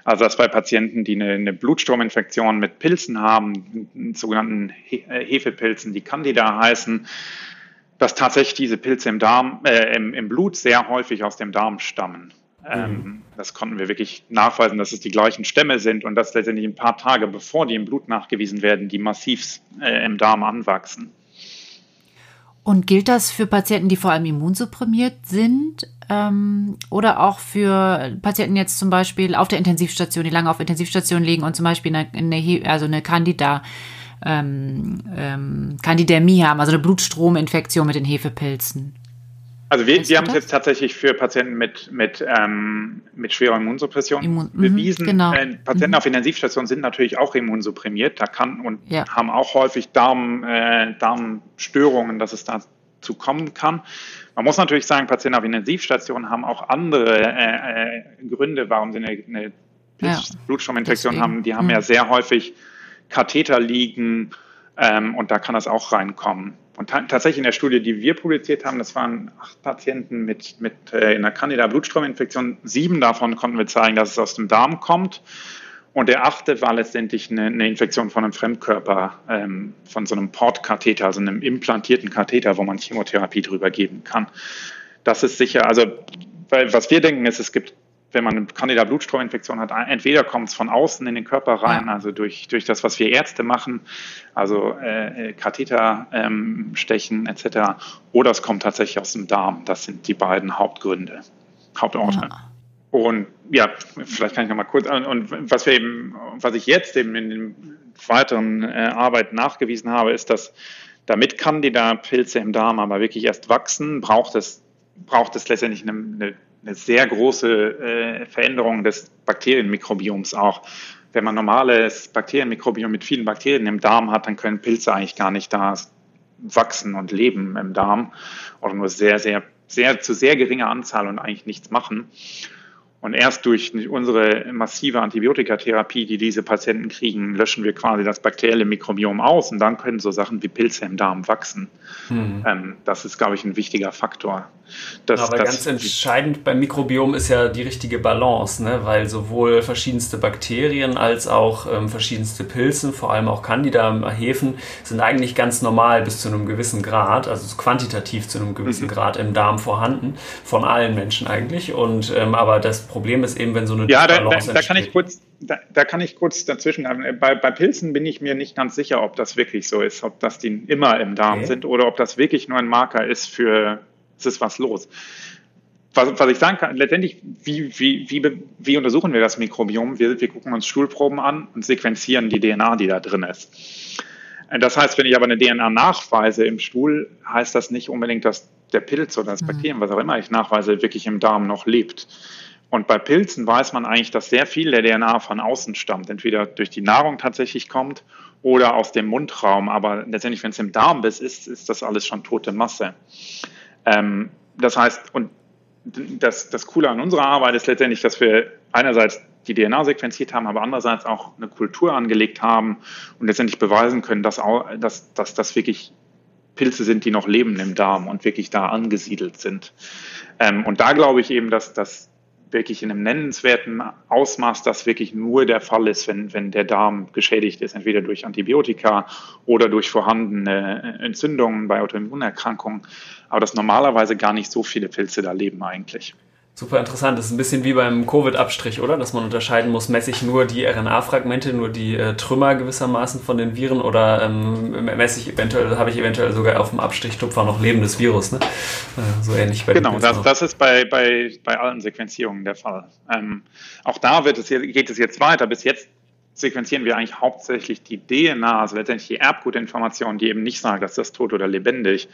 Also dass bei Patienten, die eine, eine Blutstrominfektion mit Pilzen haben, sogenannten äh, Hefepilzen, die Candida heißen, dass tatsächlich diese Pilze im Darm, äh, im, im Blut sehr häufig aus dem Darm stammen. Ähm, mhm. das konnten wir wirklich nachweisen, dass es die gleichen Stämme sind und dass letztendlich ein paar Tage bevor die im Blut nachgewiesen werden, die massiv äh, im Darm anwachsen. Und gilt das für Patienten, die vor allem immunsupprimiert sind ähm, oder auch für Patienten jetzt zum Beispiel auf der Intensivstation, die lange auf Intensivstation liegen und zum Beispiel eine, eine also eine Candida, ähm, ähm, Candidämie haben, also eine Blutstrominfektion mit den Hefepilzen? Also wir, wir haben es jetzt tatsächlich für Patienten mit, mit, ähm, mit schwerer Immunsuppression Immun mhm, bewiesen. Genau. Äh, Patienten mhm. auf Intensivstationen sind natürlich auch immunsupprimiert, da kann und ja. haben auch häufig Darm, äh, Darmstörungen, dass es dazu kommen kann. Man muss natürlich sagen, Patienten auf Intensivstationen haben auch andere äh, äh, Gründe, warum sie eine, eine ja. Blutstrominfektion haben. Die haben mhm. ja sehr häufig Katheter liegen ähm, und da kann das auch reinkommen. Und tatsächlich in der Studie, die wir publiziert haben, das waren acht Patienten mit, mit äh, einer Candida-Blutstrominfektion. Sieben davon konnten wir zeigen, dass es aus dem Darm kommt. Und der achte war letztendlich eine, eine Infektion von einem Fremdkörper, ähm, von so einem Portkatheter, also einem implantierten Katheter, wo man Chemotherapie drüber geben kann. Das ist sicher, also weil was wir denken ist, es gibt wenn man eine Candida-Blutstrominfektion hat, entweder kommt es von außen in den Körper rein, also durch, durch das, was wir Ärzte machen, also äh, Katheter ähm, stechen etc., oder es kommt tatsächlich aus dem Darm. Das sind die beiden Hauptgründe, Hauptorte. Ja. Und ja, vielleicht kann ich noch mal kurz, und was wir eben, was ich jetzt eben in den weiteren äh, Arbeiten nachgewiesen habe, ist, dass damit Candida-Pilze im Darm aber wirklich erst wachsen, braucht es, braucht es letztendlich eine, eine eine sehr große äh, Veränderung des Bakterienmikrobioms auch. Wenn man normales Bakterienmikrobiom mit vielen Bakterien im Darm hat, dann können Pilze eigentlich gar nicht da wachsen und leben im Darm oder nur sehr, sehr, sehr zu sehr geringer Anzahl und eigentlich nichts machen. Und erst durch unsere massive Antibiotikatherapie, die diese Patienten kriegen, löschen wir quasi das bakterielle Mikrobiom aus und dann können so Sachen wie Pilze im Darm wachsen. Mhm. Ähm, das ist, glaube ich, ein wichtiger Faktor. Das, Aber das, ganz entscheidend beim Mikrobiom ist ja die richtige Balance, ne? weil sowohl verschiedenste Bakterien als auch ähm, verschiedenste Pilze, vor allem auch Candida-Hefen, sind eigentlich ganz normal bis zu einem gewissen Grad, also quantitativ zu einem gewissen mhm. Grad im Darm vorhanden, von allen Menschen eigentlich. Und ähm, aber das Problem ist eben, wenn so eine ja, da, da, da kann ich kurz da, da, kann ich kurz dazwischen. Bei, bei Pilzen bin ich mir nicht ganz sicher, ob das wirklich so ist, ob das die immer im Darm okay. sind oder ob das wirklich nur ein Marker ist für es ist was los. Was, was ich sagen kann, letztendlich, wie, wie, wie, wie untersuchen wir das Mikrobiom? Wir, wir gucken uns Stuhlproben an und sequenzieren die DNA, die da drin ist. Das heißt, wenn ich aber eine DNA nachweise im Stuhl, heißt das nicht unbedingt, dass der Pilz oder das mhm. Bakterium, was auch immer ich nachweise, wirklich im Darm noch lebt. Und bei Pilzen weiß man eigentlich, dass sehr viel der DNA von außen stammt, entweder durch die Nahrung tatsächlich kommt oder aus dem Mundraum. Aber letztendlich, wenn es im Darm ist, ist, ist das alles schon tote Masse. Ähm, das heißt, und das, das Coole an unserer Arbeit ist letztendlich, dass wir einerseits die DNA sequenziert haben, aber andererseits auch eine Kultur angelegt haben und letztendlich beweisen können, dass, dass, dass das wirklich Pilze sind, die noch leben im Darm und wirklich da angesiedelt sind. Ähm, und da glaube ich eben, dass das wirklich in einem nennenswerten Ausmaß das wirklich nur der Fall ist, wenn, wenn der Darm geschädigt ist, entweder durch Antibiotika oder durch vorhandene Entzündungen bei Autoimmunerkrankungen. Aber dass normalerweise gar nicht so viele Pilze da leben eigentlich. Super interessant. Das ist ein bisschen wie beim Covid-Abstrich, oder? Dass man unterscheiden muss, messe ich nur die RNA-Fragmente, nur die äh, Trümmer gewissermaßen von den Viren oder ähm, messe ich eventuell, habe ich eventuell sogar auf dem Abstrichtupfer noch lebendes Virus, ne? Äh, so ähnlich bei Genau, das, das, ist bei, bei, bei allen Sequenzierungen der Fall. Ähm, auch da wird es, geht es jetzt weiter. Bis jetzt sequenzieren wir eigentlich hauptsächlich die DNA, also letztendlich die Erbgutinformation, die eben nicht sagt, dass das tot oder lebendig.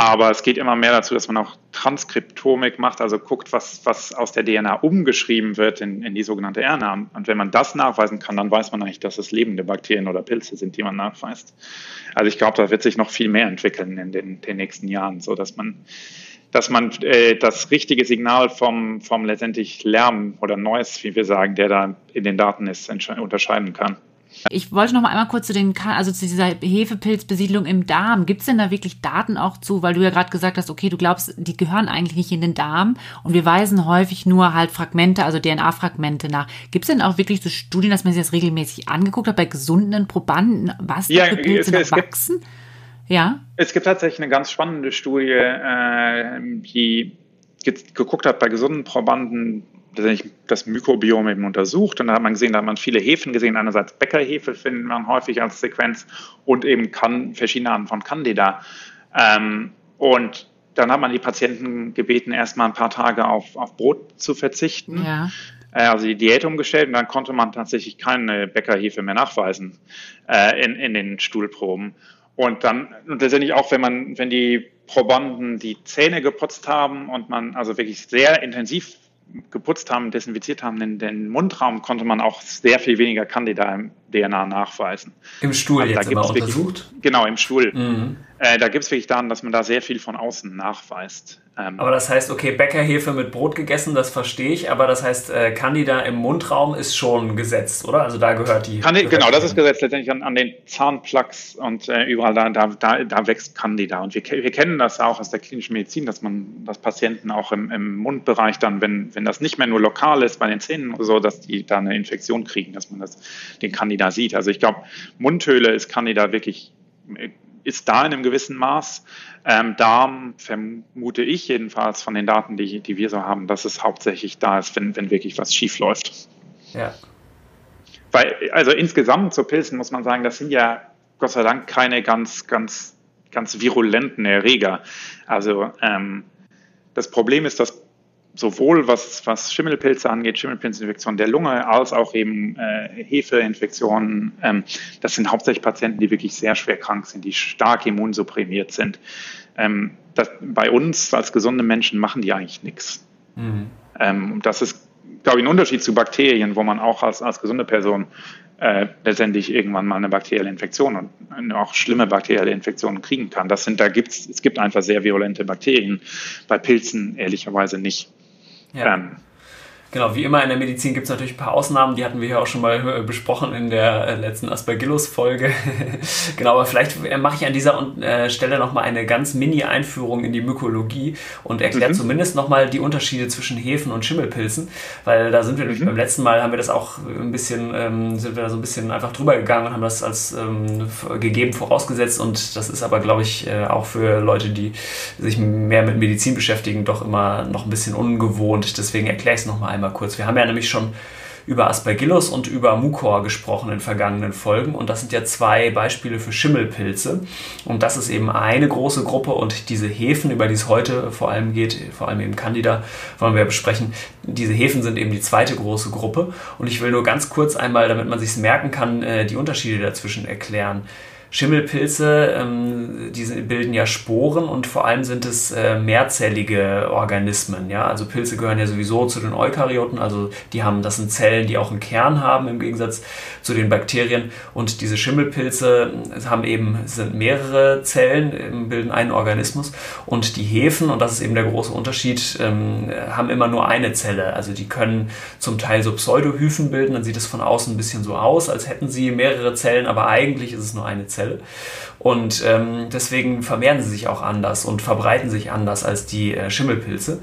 Aber es geht immer mehr dazu, dass man auch Transkriptomik macht, also guckt, was, was aus der DNA umgeschrieben wird in, in die sogenannte RNA. Und wenn man das nachweisen kann, dann weiß man eigentlich, dass es lebende Bakterien oder Pilze sind, die man nachweist. Also ich glaube, da wird sich noch viel mehr entwickeln in den, den nächsten Jahren, so dass man dass man äh, das richtige Signal vom, vom letztendlich Lärm oder Noise, wie wir sagen, der da in den Daten ist, unterscheiden kann. Ich wollte noch mal einmal kurz zu den, also zu dieser Hefepilzbesiedlung im Darm. Gibt es denn da wirklich Daten auch zu, weil du ja gerade gesagt hast, okay, du glaubst, die gehören eigentlich nicht in den Darm und wir weisen häufig nur halt Fragmente, also DNA-Fragmente nach. Gibt es denn auch wirklich so Studien, dass man sich das regelmäßig angeguckt hat bei gesunden Probanden, was ja, da für Pilze es, es wachsen? Gibt, ja. Es gibt tatsächlich eine ganz spannende Studie, äh, die geguckt hat bei gesunden Probanden, das Mikrobiom eben untersucht und da hat man gesehen, da hat man viele Hefen gesehen. Einerseits Bäckerhefe finden man häufig als Sequenz und eben kann, verschiedene Arten von Candida. Ähm, und dann hat man die Patienten gebeten, erstmal ein paar Tage auf, auf Brot zu verzichten. Ja. Äh, also die Diät umgestellt und dann konnte man tatsächlich keine Bäckerhefe mehr nachweisen äh, in, in den Stuhlproben. Und dann, und letztendlich auch, wenn man, wenn die Probanden die Zähne geputzt haben und man also wirklich sehr intensiv geputzt haben, desinfiziert haben, den, den Mundraum konnte man auch sehr viel weniger Candida im DNA nachweisen. Im Stuhl also, jetzt da immer untersucht? Wirklich, genau, im Stuhl. Mhm. Äh, da gibt es wirklich Daten, dass man da sehr viel von außen nachweist. Ähm, aber das heißt, okay, Bäckerhefe mit Brot gegessen, das verstehe ich, aber das heißt, äh, Candida im Mundraum ist schon gesetzt, oder? Also da gehört die. Candida, gehört genau, das ist gesetzt letztendlich an, an den Zahnplugs und äh, überall da, da, da, da, wächst Candida. Und wir, wir kennen das auch aus der klinischen Medizin, dass man, dass Patienten auch im, im Mundbereich dann, wenn, wenn das nicht mehr nur lokal ist bei den Zähnen oder so, dass die da eine Infektion kriegen, dass man das, den Candida sieht. Also ich glaube, Mundhöhle ist Candida wirklich ist da in einem gewissen Maß. Ähm, Darm vermute ich jedenfalls von den Daten, die, die wir so haben, dass es hauptsächlich da ist, wenn, wenn wirklich was schief läuft. Ja. Weil, also insgesamt zu Pilzen muss man sagen, das sind ja Gott sei Dank keine ganz, ganz, ganz virulenten Erreger. Also ähm, das Problem ist, dass sowohl was, was Schimmelpilze angeht, Schimmelpilzinfektionen der Lunge, als auch eben äh, Hefeinfektionen. Ähm, das sind hauptsächlich Patienten, die wirklich sehr schwer krank sind, die stark immunsupprimiert sind. Ähm, das, bei uns als gesunde Menschen machen die eigentlich nichts. Mhm. Ähm, das ist, glaube ich, ein Unterschied zu Bakterien, wo man auch als, als gesunde Person äh, letztendlich irgendwann mal eine bakterielle Infektion und auch schlimme bakterielle Infektionen kriegen kann. Das sind, da gibt's, es gibt einfach sehr virulente Bakterien, bei Pilzen ehrlicherweise nicht. Ja. Ähm, Genau, wie immer in der Medizin gibt es natürlich ein paar Ausnahmen, die hatten wir ja auch schon mal äh, besprochen in der äh, letzten Aspergillus-Folge. genau, aber vielleicht äh, mache ich an dieser Stelle nochmal eine ganz Mini-Einführung in die Mykologie und erkläre mhm. zumindest nochmal die Unterschiede zwischen Hefen und Schimmelpilzen, weil da sind wir mhm. beim letzten Mal haben wir das auch ein bisschen, ähm, sind wir da so ein bisschen einfach drüber gegangen und haben das als ähm, gegeben vorausgesetzt und das ist aber, glaube ich, auch für Leute, die sich mehr mit Medizin beschäftigen, doch immer noch ein bisschen ungewohnt. Deswegen erkläre ich es nochmal einmal kurz. Wir haben ja nämlich schon über Aspergillus und über Mucor gesprochen in vergangenen Folgen. Und das sind ja zwei Beispiele für Schimmelpilze. Und das ist eben eine große Gruppe. Und diese Hefen, über die es heute vor allem geht, vor allem eben Candida, wollen wir besprechen, diese Hefen sind eben die zweite große Gruppe. Und ich will nur ganz kurz einmal, damit man sich merken kann, äh, die Unterschiede dazwischen erklären. Schimmelpilze, ähm, die bilden ja Sporen und vor allem sind es äh, mehrzellige Organismen. Ja? Also Pilze gehören ja sowieso zu den Eukaryoten, also die haben, das sind Zellen, die auch einen Kern haben im Gegensatz zu den Bakterien. Und diese Schimmelpilze haben eben, sind mehrere Zellen, bilden einen Organismus. Und die Hefen, und das ist eben der große Unterschied, ähm, haben immer nur eine Zelle. Also die können zum Teil so Pseudohyphen bilden, dann sieht es von außen ein bisschen so aus, als hätten sie mehrere Zellen, aber eigentlich ist es nur eine Zelle. Zelle. Und ähm, deswegen vermehren sie sich auch anders und verbreiten sich anders als die äh, Schimmelpilze.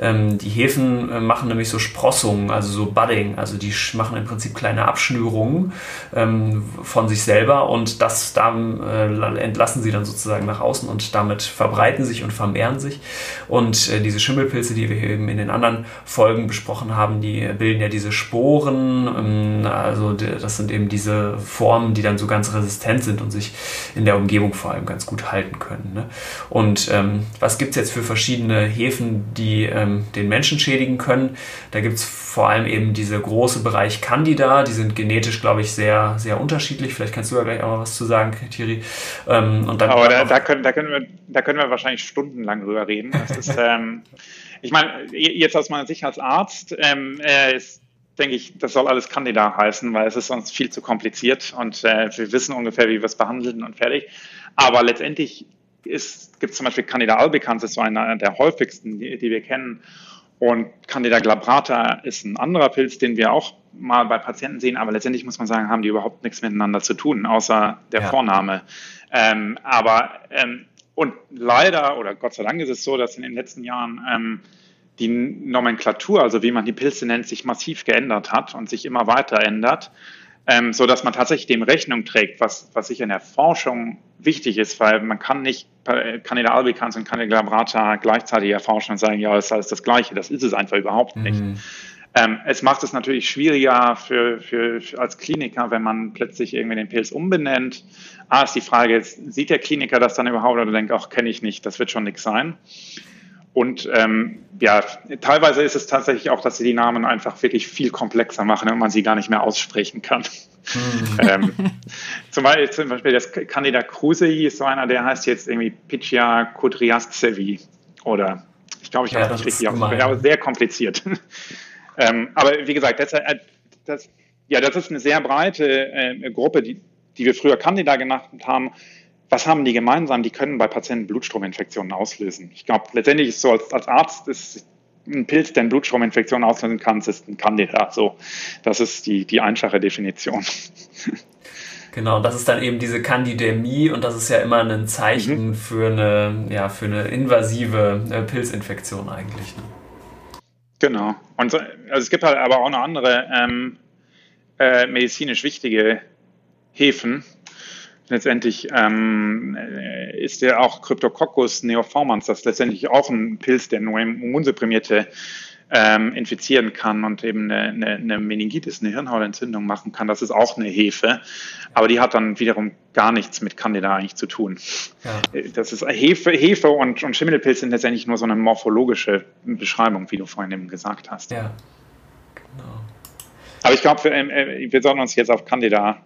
Ähm, die Hefen äh, machen nämlich so Sprossungen, also so Budding, also die machen im Prinzip kleine Abschnürungen ähm, von sich selber und das dann äh, entlassen sie dann sozusagen nach außen und damit verbreiten sich und vermehren sich. Und äh, diese Schimmelpilze, die wir eben in den anderen Folgen besprochen haben, die bilden ja diese Sporen, ähm, also das sind eben diese Formen, die dann so ganz resistent sind und sich in der Umgebung vor allem ganz gut halten können. Ne? Und ähm, was gibt es jetzt für verschiedene Hefen, die ähm, den Menschen schädigen können? Da gibt es vor allem eben diese große Bereich Candida, die sind genetisch, glaube ich, sehr, sehr unterschiedlich. Vielleicht kannst du ja gleich auch noch was zu sagen, Thierry. Ähm, und dann Aber da, da, können, da, können wir, da können wir wahrscheinlich stundenlang drüber reden. Das ist, ähm, ich meine, jetzt aus meiner Sicht als Arzt ähm, äh, ist denke ich, das soll alles Candida heißen, weil es ist sonst viel zu kompliziert und äh, wir wissen ungefähr, wie wir es behandeln und fertig. Aber letztendlich gibt es zum Beispiel Candida albicans, ist so einer der häufigsten, die, die wir kennen. Und Candida glabrata ist ein anderer Pilz, den wir auch mal bei Patienten sehen, aber letztendlich muss man sagen, haben die überhaupt nichts miteinander zu tun, außer der ja. Vorname. Ähm, aber ähm, und leider oder Gott sei Dank ist es so, dass in den letzten Jahren ähm, die Nomenklatur, also wie man die Pilze nennt, sich massiv geändert hat und sich immer weiter ändert, ähm, so dass man tatsächlich dem Rechnung trägt, was, was sicher in der Forschung wichtig ist, weil man kann nicht Candida albicans und Candida glabrata gleichzeitig erforschen und sagen, ja, es ist alles das Gleiche. Das ist es einfach überhaupt nicht. Mhm. Ähm, es macht es natürlich schwieriger für, für, als Kliniker, wenn man plötzlich irgendwie den Pilz umbenennt. Ah, ist die Frage, sieht der Kliniker das dann überhaupt oder denkt, ach, kenne ich nicht, das wird schon nichts sein. Und ähm, ja, teilweise ist es tatsächlich auch, dass sie die Namen einfach wirklich viel komplexer machen und man sie gar nicht mehr aussprechen kann. Mhm. ähm, zum, Beispiel, zum Beispiel das Candida krusei ist so einer, der heißt jetzt irgendwie Pichia Kudriastsevi oder ich glaube, ich habe ja, das nicht richtig ausgesprochen, aber sehr kompliziert. ähm, aber wie gesagt, das, äh, das, ja, das ist eine sehr breite äh, Gruppe, die, die wir früher Candida genannt haben was haben die gemeinsam? Die können bei Patienten Blutstrominfektionen auslösen. Ich glaube, letztendlich ist es so, als, als Arzt ist ein Pilz, der eine Blutstrominfektion auslösen kann, ist ein Candida. So, das ist die, die einfache Definition. Genau, und das ist dann eben diese Candidämie und das ist ja immer ein Zeichen mhm. für, eine, ja, für eine invasive äh, Pilzinfektion eigentlich. Ne? Genau. Und also es gibt halt aber auch noch andere ähm, äh, medizinisch wichtige Hefen, letztendlich ähm, ist der auch Cryptococcus neoformans, das letztendlich auch ein Pilz, der nur Immunsupprimierte ähm, infizieren kann und eben eine, eine, Meningitis, eine Hirnhautentzündung machen kann. Das ist auch eine Hefe, aber die hat dann wiederum gar nichts mit Candida eigentlich zu tun. Ja. Das ist Hefe, Hefe und, und Schimmelpilz sind letztendlich nur so eine morphologische Beschreibung, wie du vorhin eben gesagt hast. Ja, genau. Aber ich glaube, wir, äh, wir sollten uns jetzt auf Candida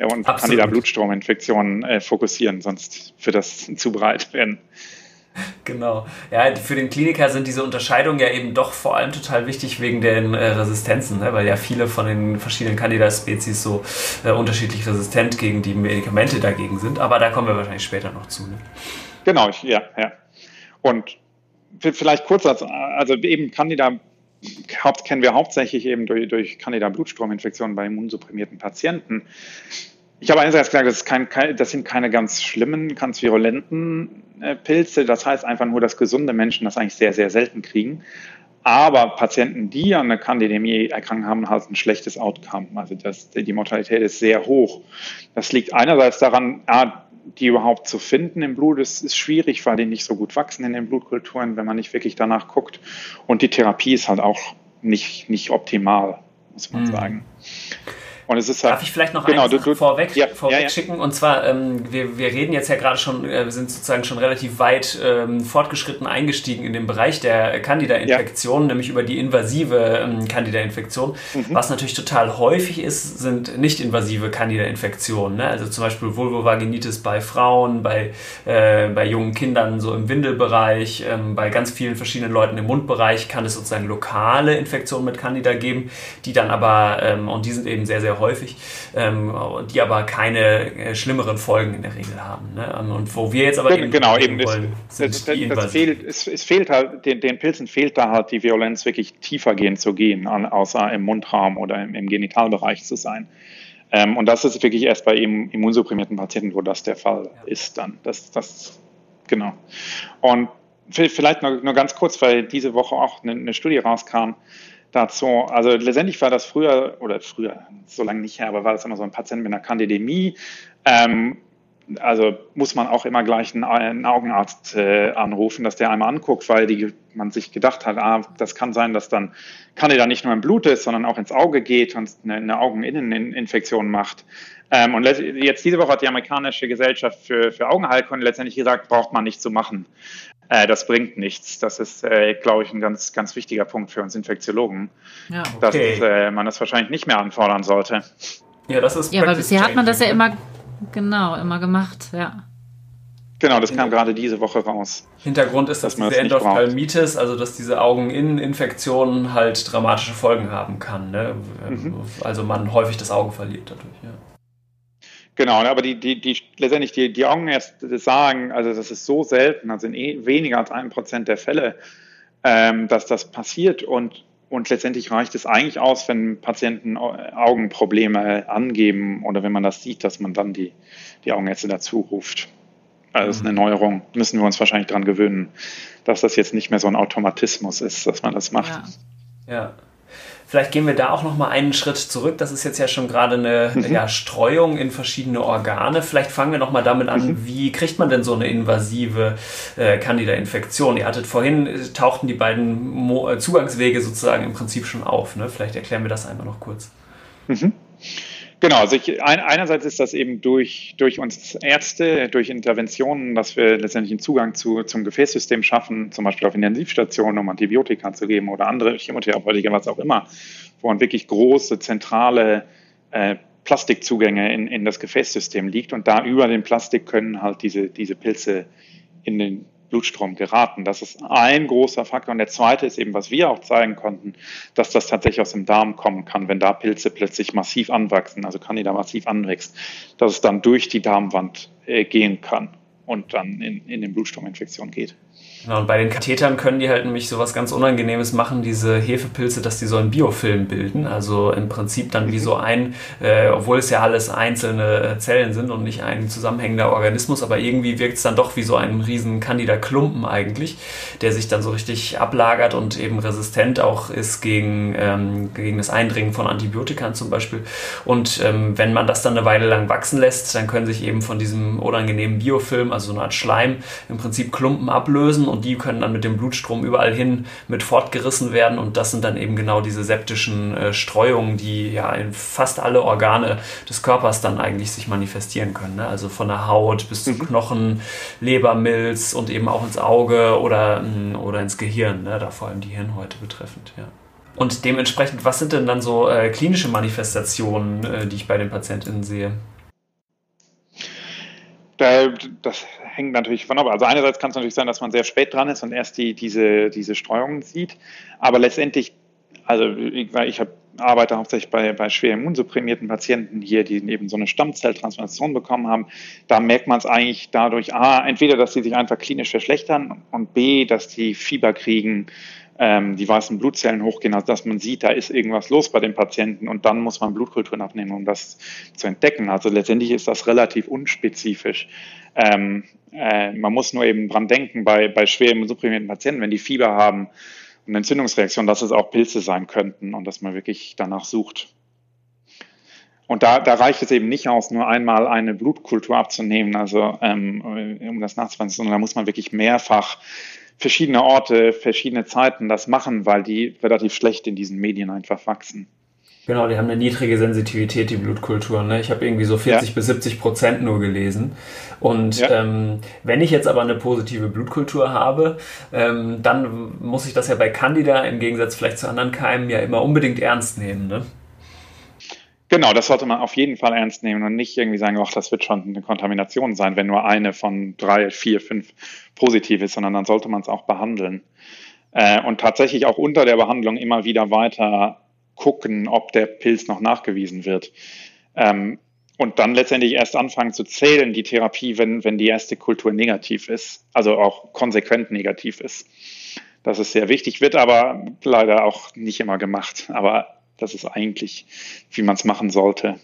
und Absolut. Candida-Blutstrominfektionen äh, fokussieren, sonst wird das zu breit werden. Genau. Ja, für den Kliniker sind diese Unterscheidungen ja eben doch vor allem total wichtig wegen den äh, Resistenzen, ne? weil ja viele von den verschiedenen Candida-Spezies so äh, unterschiedlich resistent gegen die Medikamente dagegen sind. Aber da kommen wir wahrscheinlich später noch zu. Ne? Genau, ja, ja. Und vielleicht kurz als, also eben Candida Haupt, kennen wir hauptsächlich eben durch, durch Candida-Blutstrominfektionen bei immunsupprimierten Patienten. Ich habe einerseits gesagt, das, kein, das, sind keine ganz schlimmen, ganz virulenten äh, Pilze. Das heißt einfach nur, dass gesunde Menschen das eigentlich sehr, sehr selten kriegen. Aber Patienten, die an einer Candidemie erkrankt haben, haben ein schlechtes Outcome. Also das, die Mortalität ist sehr hoch. Das liegt einerseits daran, ah, die überhaupt zu finden im Blut, ist, ist schwierig, weil die nicht so gut wachsen in den Blutkulturen, wenn man nicht wirklich danach guckt. Und die Therapie ist halt auch nicht, nicht optimal, muss man mhm. sagen. Und es ist halt, Darf ich vielleicht noch genau, eine Sache vorweg, ja, vorweg ja, schicken? Und zwar, ähm, wir, wir reden jetzt ja gerade schon, äh, wir sind sozusagen schon relativ weit ähm, fortgeschritten eingestiegen in den Bereich der Candida-Infektion, nämlich über die invasive ähm, Candida-Infektion. Mhm. Was natürlich total häufig ist, sind nicht-invasive Candida-Infektionen. Ne? Also zum Beispiel Vulvovaginitis bei Frauen, bei, äh, bei jungen Kindern so im Windelbereich, ähm, bei ganz vielen verschiedenen Leuten im Mundbereich kann es sozusagen lokale Infektionen mit Candida geben, die dann aber, ähm, und die sind eben sehr, sehr häufig, ähm, die aber keine äh, schlimmeren Folgen in der Regel haben. Ne? Ähm, und wo wir jetzt aber eben genau eben wollen, das, das, das fehlt, es, es, fehlt halt den, den, Pilzen fehlt da halt die Violenz wirklich tiefergehend zu gehen, außer im Mundraum oder im, im Genitalbereich zu sein. Ähm, und das ist wirklich erst bei immunsupprimierten Patienten, wo das der Fall ja. ist dann. Das, das, genau. Und vielleicht nur, nur ganz kurz, weil diese Woche auch eine, eine Studie rauskam, dazu. Also letztendlich war das früher, oder früher, so lange nicht her, aber war das immer so ein Patient mit einer Kandidämie. Ähm, also muss man auch immer gleich einen, einen Augenarzt äh, anrufen, dass der einmal anguckt, weil die, man sich gedacht hat, ah, das kann sein, dass dann Candida nicht nur im Blut ist, sondern auch ins Auge geht und eine, eine Augeninneninfektion macht. Ähm, und jetzt diese Woche hat die amerikanische Gesellschaft für, für Augenheilkunde letztendlich gesagt, braucht man nicht zu machen. Äh, das bringt nichts. Das ist, äh, glaube ich, ein ganz, ganz wichtiger Punkt für uns Infektiologen, ja, okay. dass äh, man das wahrscheinlich nicht mehr anfordern sollte. Ja, das ist. Ja, weil bisher hat man das ja ne? immer, genau, immer gemacht, ja. Genau, das kam gerade diese Woche raus. Hintergrund ist, dass, dass diese Endophthalmitis, also dass diese Augeninneninfektion halt dramatische Folgen haben kann. Ne? Mhm. Also man häufig das Auge verliert dadurch. Ja. Genau, aber die, die, die letztendlich die, die Augenärzte sagen, also das ist so selten, also in eh weniger als einem Prozent der Fälle, ähm, dass das passiert und, und letztendlich reicht es eigentlich aus, wenn Patienten Augenprobleme angeben oder wenn man das sieht, dass man dann die, die Augenärzte dazu ruft. Also das ist eine mhm. Neuerung, müssen wir uns wahrscheinlich daran gewöhnen, dass das jetzt nicht mehr so ein Automatismus ist, dass man das macht. Ja. ja. Vielleicht gehen wir da auch noch mal einen Schritt zurück. Das ist jetzt ja schon gerade eine mhm. ja, Streuung in verschiedene Organe. Vielleicht fangen wir noch mal damit an, mhm. wie kriegt man denn so eine invasive äh, Candida-Infektion? Ihr hattet vorhin, äh, tauchten die beiden Mo äh, Zugangswege sozusagen im Prinzip schon auf. Ne? Vielleicht erklären wir das einmal noch kurz. Mhm. Genau, also ich, ein, einerseits ist das eben durch, durch uns Ärzte, durch Interventionen, dass wir letztendlich einen Zugang zu, zum Gefäßsystem schaffen, zum Beispiel auf Intensivstationen, um Antibiotika zu geben oder andere Chemotherapeutika, was auch immer, wo man wirklich große, zentrale äh, Plastikzugänge in, in das Gefäßsystem liegt und da über den Plastik können halt diese, diese Pilze in den Blutstrom geraten. Das ist ein großer Faktor. Und der zweite ist eben, was wir auch zeigen konnten, dass das tatsächlich aus dem Darm kommen kann, wenn da Pilze plötzlich massiv anwachsen, also kann die da massiv anwächst, dass es dann durch die Darmwand äh, gehen kann und dann in, in den Blutstrominfektion geht. Genau, und bei den Kathetern können die halt nämlich sowas ganz Unangenehmes machen, diese Hefepilze, dass die so einen Biofilm bilden. Also im Prinzip dann wie so ein, äh, obwohl es ja alles einzelne Zellen sind und nicht ein zusammenhängender Organismus, aber irgendwie wirkt es dann doch wie so ein riesen Candida-Klumpen eigentlich, der sich dann so richtig ablagert und eben resistent auch ist gegen, ähm, gegen das Eindringen von Antibiotika zum Beispiel. Und ähm, wenn man das dann eine Weile lang wachsen lässt, dann können sich eben von diesem unangenehmen Biofilm, also so eine Art Schleim, im Prinzip Klumpen ablösen und die können dann mit dem Blutstrom überall hin mit fortgerissen werden und das sind dann eben genau diese septischen äh, Streuungen, die ja in fast alle Organe des Körpers dann eigentlich sich manifestieren können. Ne? Also von der Haut bis zu mhm. Knochen, Lebermilz und eben auch ins Auge oder, mm, oder ins Gehirn, ne? da vor allem die Hirnhäute betreffend. Ja. Und dementsprechend, was sind denn dann so äh, klinische Manifestationen, äh, die ich bei den Patientinnen sehe? das hängt natürlich von ab. Also einerseits kann es natürlich sein, dass man sehr spät dran ist und erst die, diese, diese Streuungen sieht. Aber letztendlich, also ich, ich hab, arbeite hauptsächlich bei, bei schwer immunsupprimierten Patienten hier, die eben so eine Stammzelltransplantation bekommen haben. Da merkt man es eigentlich dadurch, A, entweder, dass sie sich einfach klinisch verschlechtern und B, dass die Fieber kriegen, ähm, die weißen Blutzellen hochgehen, also dass man sieht, da ist irgendwas los bei den Patienten und dann muss man Blutkulturen abnehmen, um das zu entdecken. Also letztendlich ist das relativ unspezifisch. Ähm, äh, man muss nur eben dran denken, bei, bei schwer immunsupprimierten Patienten, wenn die Fieber haben und Entzündungsreaktion, dass es auch Pilze sein könnten und dass man wirklich danach sucht. Und da, da reicht es eben nicht aus, nur einmal eine Blutkultur abzunehmen, also ähm, um das nachzuweisen, sondern da muss man wirklich mehrfach verschiedene Orte, verschiedene Zeiten das machen, weil die relativ schlecht in diesen Medien einfach wachsen. Genau, die haben eine niedrige Sensitivität, die Blutkulturen. Ne? Ich habe irgendwie so 40 ja. bis 70 Prozent nur gelesen. Und ja. ähm, wenn ich jetzt aber eine positive Blutkultur habe, ähm, dann muss ich das ja bei Candida im Gegensatz vielleicht zu anderen Keimen ja immer unbedingt ernst nehmen. Ne? Genau, das sollte man auf jeden Fall ernst nehmen und nicht irgendwie sagen, ach, das wird schon eine Kontamination sein, wenn nur eine von drei, vier, fünf positiv ist, sondern dann sollte man es auch behandeln. Äh, und tatsächlich auch unter der Behandlung immer wieder weiter gucken, ob der Pilz noch nachgewiesen wird. Ähm, und dann letztendlich erst anfangen zu zählen, die Therapie, wenn, wenn die erste Kultur negativ ist, also auch konsequent negativ ist. Das ist sehr wichtig, wird aber leider auch nicht immer gemacht. Aber das ist eigentlich, wie man es machen sollte.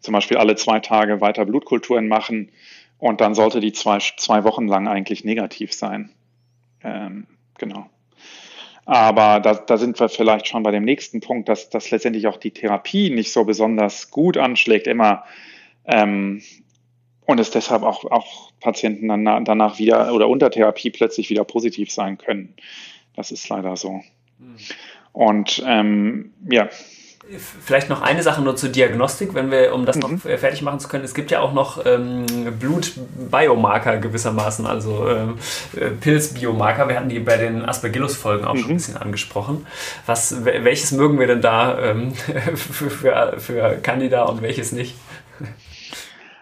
Zum Beispiel alle zwei Tage weiter Blutkulturen machen und dann sollte die zwei, zwei Wochen lang eigentlich negativ sein. Ähm, genau. Aber da, da sind wir vielleicht schon bei dem nächsten Punkt, dass, dass letztendlich auch die Therapie nicht so besonders gut anschlägt, immer. Ähm, und es deshalb auch, auch Patienten dann, danach wieder oder unter Therapie plötzlich wieder positiv sein können. Das ist leider so. Mhm. Und ähm, ja, Vielleicht noch eine Sache nur zur Diagnostik, wenn wir, um das mhm. noch fertig machen zu können. Es gibt ja auch noch ähm, Blutbiomarker gewissermaßen, also ähm, äh, Pilzbiomarker. Wir hatten die bei den Aspergillus-Folgen auch mhm. schon ein bisschen angesprochen. Was, welches mögen wir denn da ähm, für, für, für Candida und welches nicht?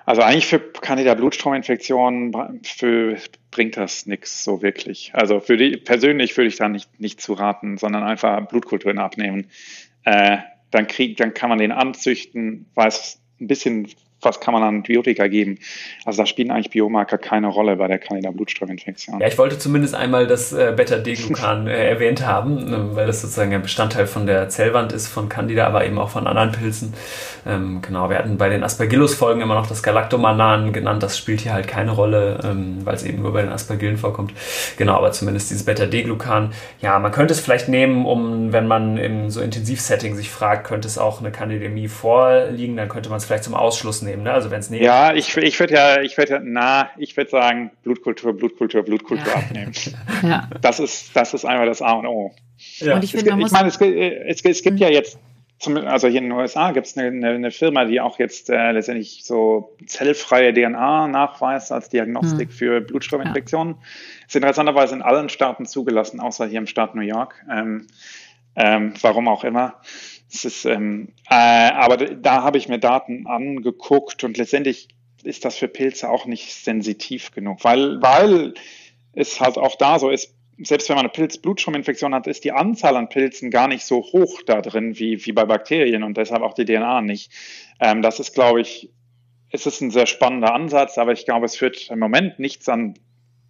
Also eigentlich für Candida Blutstrominfektionen für, bringt das nichts so wirklich. Also für die persönlich würde ich da nicht, nicht zu raten, sondern einfach Blutkulturen abnehmen. Äh, dann, krieg, dann kann man den anzüchten, weiß ein bisschen was kann man an Antibiotika geben. Also da spielen eigentlich Biomarker keine Rolle bei der Candida-Blutströminfektion. Ja, ich wollte zumindest einmal das äh, Beta-D-Glucan äh, erwähnt haben, äh, weil das sozusagen ein Bestandteil von der Zellwand ist von Candida, aber eben auch von anderen Pilzen. Ähm, genau, wir hatten bei den Aspergillus-Folgen immer noch das Galactomanan genannt. Das spielt hier halt keine Rolle, ähm, weil es eben nur bei den Aspergillen vorkommt. Genau, aber zumindest dieses Beta-D-Glucan. Ja, man könnte es vielleicht nehmen, um, wenn man im so Intensivsetting sich fragt, könnte es auch eine Candidemie vorliegen, dann könnte man es vielleicht zum Ausschluss nehmen. Ne? Also wenn es Ja, ich, ich würde ja, ich würde ja, na, ich würde sagen, Blutkultur, Blutkultur, Blutkultur ja. abnehmen. ja. Das ist, das ist einfach das A und O. Ja. Und ich, finde, ich meine, es, es, es gibt ja jetzt zum, also hier in den USA gibt es eine, eine, eine, Firma, die auch jetzt äh, letztendlich so zellfreie DNA nachweist als Diagnostik hm. für Blutstoffinfektionen. Ja. Ist interessanterweise in allen Staaten zugelassen, außer hier im Staat New York. Ähm, ähm, warum auch immer. Es ist, ähm, äh, aber da habe ich mir Daten angeguckt und letztendlich ist das für Pilze auch nicht sensitiv genug, weil, weil es halt auch da so ist, selbst wenn man eine Pilz-Blutschirminfektion hat, ist die Anzahl an Pilzen gar nicht so hoch da drin wie, wie bei Bakterien und deshalb auch die DNA nicht. Ähm, das ist, glaube ich, es ist ein sehr spannender Ansatz, aber ich glaube, es führt im Moment nichts an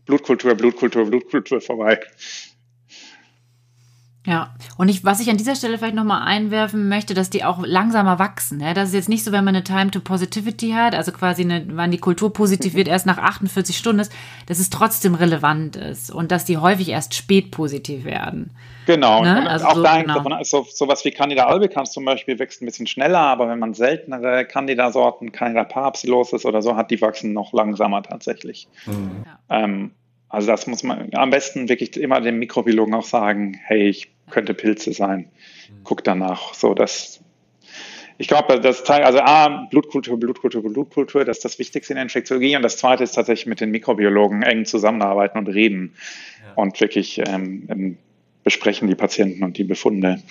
Blutkultur, Blutkultur, Blutkultur vorbei. Ja, und ich, was ich an dieser Stelle vielleicht nochmal einwerfen möchte, dass die auch langsamer wachsen. Ja? Das ist jetzt nicht so, wenn man eine Time to Positivity hat, also quasi eine, wann die Kultur positiv wird, erst nach 48 Stunden ist, dass es trotzdem relevant ist und dass die häufig erst spät positiv werden. Genau, ne? also auch so, da hängt genau. davon so, sowas wie Candida albicans zum Beispiel wächst ein bisschen schneller, aber wenn man seltenere Candida-Sorten, Candida parapsilosis oder so hat, die wachsen noch langsamer tatsächlich. Mhm. Ja. Ähm, also das muss man am besten wirklich immer dem Mikrobiologen auch sagen, hey, ich könnte Pilze sein. Guck danach. So, das, ich glaube, das zeigt, also A, Blutkultur, Blutkultur, Blutkultur, das ist das Wichtigste in der Infektiologie. Und das Zweite ist tatsächlich mit den Mikrobiologen eng zusammenarbeiten und reden ja. und wirklich ähm, ähm besprechen die Patienten und die Befunde.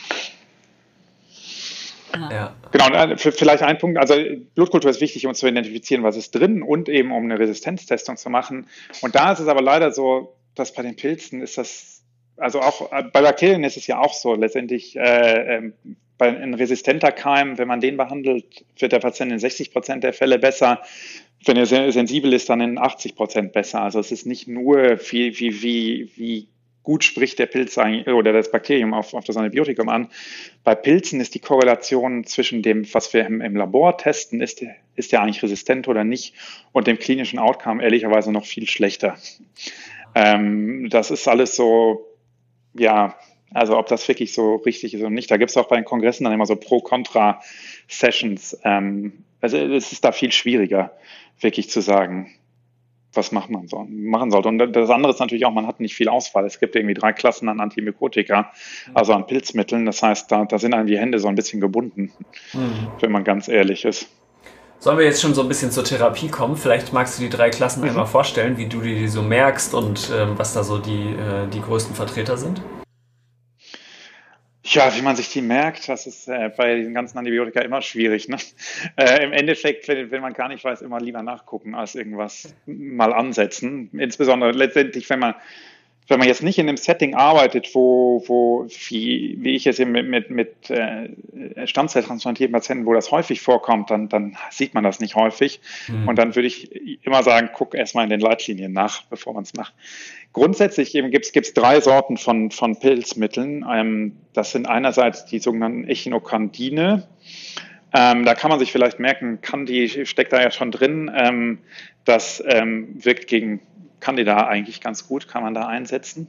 Ja. Genau, äh, vielleicht ein Punkt, also Blutkultur ist wichtig, um zu identifizieren, was ist drin und eben um eine Resistenztestung zu machen. Und da ist es aber leider so, dass bei den Pilzen ist das, also auch äh, bei Bakterien ist es ja auch so, letztendlich äh, ähm, bei einem resistenter Keim, wenn man den behandelt, wird der Patient in 60 Prozent der Fälle besser. Wenn er sensibel ist, dann in 80 Prozent besser. Also es ist nicht nur wie, wie, wie, wie gut spricht der Pilz oder das Bakterium auf, auf das Antibiotikum an. Bei Pilzen ist die Korrelation zwischen dem, was wir im, im Labor testen, ist, ist der eigentlich resistent oder nicht, und dem klinischen Outcome ehrlicherweise noch viel schlechter. Ähm, das ist alles so, ja, also ob das wirklich so richtig ist oder nicht. Da gibt es auch bei den Kongressen dann immer so Pro-Contra-Sessions. Ähm, also es ist da viel schwieriger, wirklich zu sagen was macht man so, machen sollte. Und das andere ist natürlich auch, man hat nicht viel Auswahl. Es gibt irgendwie drei Klassen an Antimykotika, also an Pilzmitteln. Das heißt, da, da sind einem die Hände so ein bisschen gebunden, mhm. wenn man ganz ehrlich ist. Sollen wir jetzt schon so ein bisschen zur Therapie kommen? Vielleicht magst du die drei Klassen mhm. einmal vorstellen, wie du die so merkst und ähm, was da so die, äh, die größten Vertreter sind? Ja, wie man sich die merkt, das ist äh, bei den ganzen Antibiotika immer schwierig. Ne? Äh, Im Endeffekt, wenn, wenn, man gar nicht weiß, immer lieber nachgucken als irgendwas mal ansetzen. Insbesondere letztendlich, wenn man wenn man jetzt nicht in einem Setting arbeitet, wo, wo wie, wie ich jetzt eben mit, mit, mit äh, Stammzelltransplantierten Patienten, wo das häufig vorkommt, dann, dann sieht man das nicht häufig. Mhm. Und dann würde ich immer sagen, guck erstmal in den Leitlinien nach, bevor man es macht. Grundsätzlich gibt es drei Sorten von, von Pilzmitteln. Ähm, das sind einerseits die sogenannten Echinokandine. Ähm, da kann man sich vielleicht merken, Kandi steckt da ja schon drin. Ähm, das ähm, wirkt gegen Candida eigentlich ganz gut, kann man da einsetzen.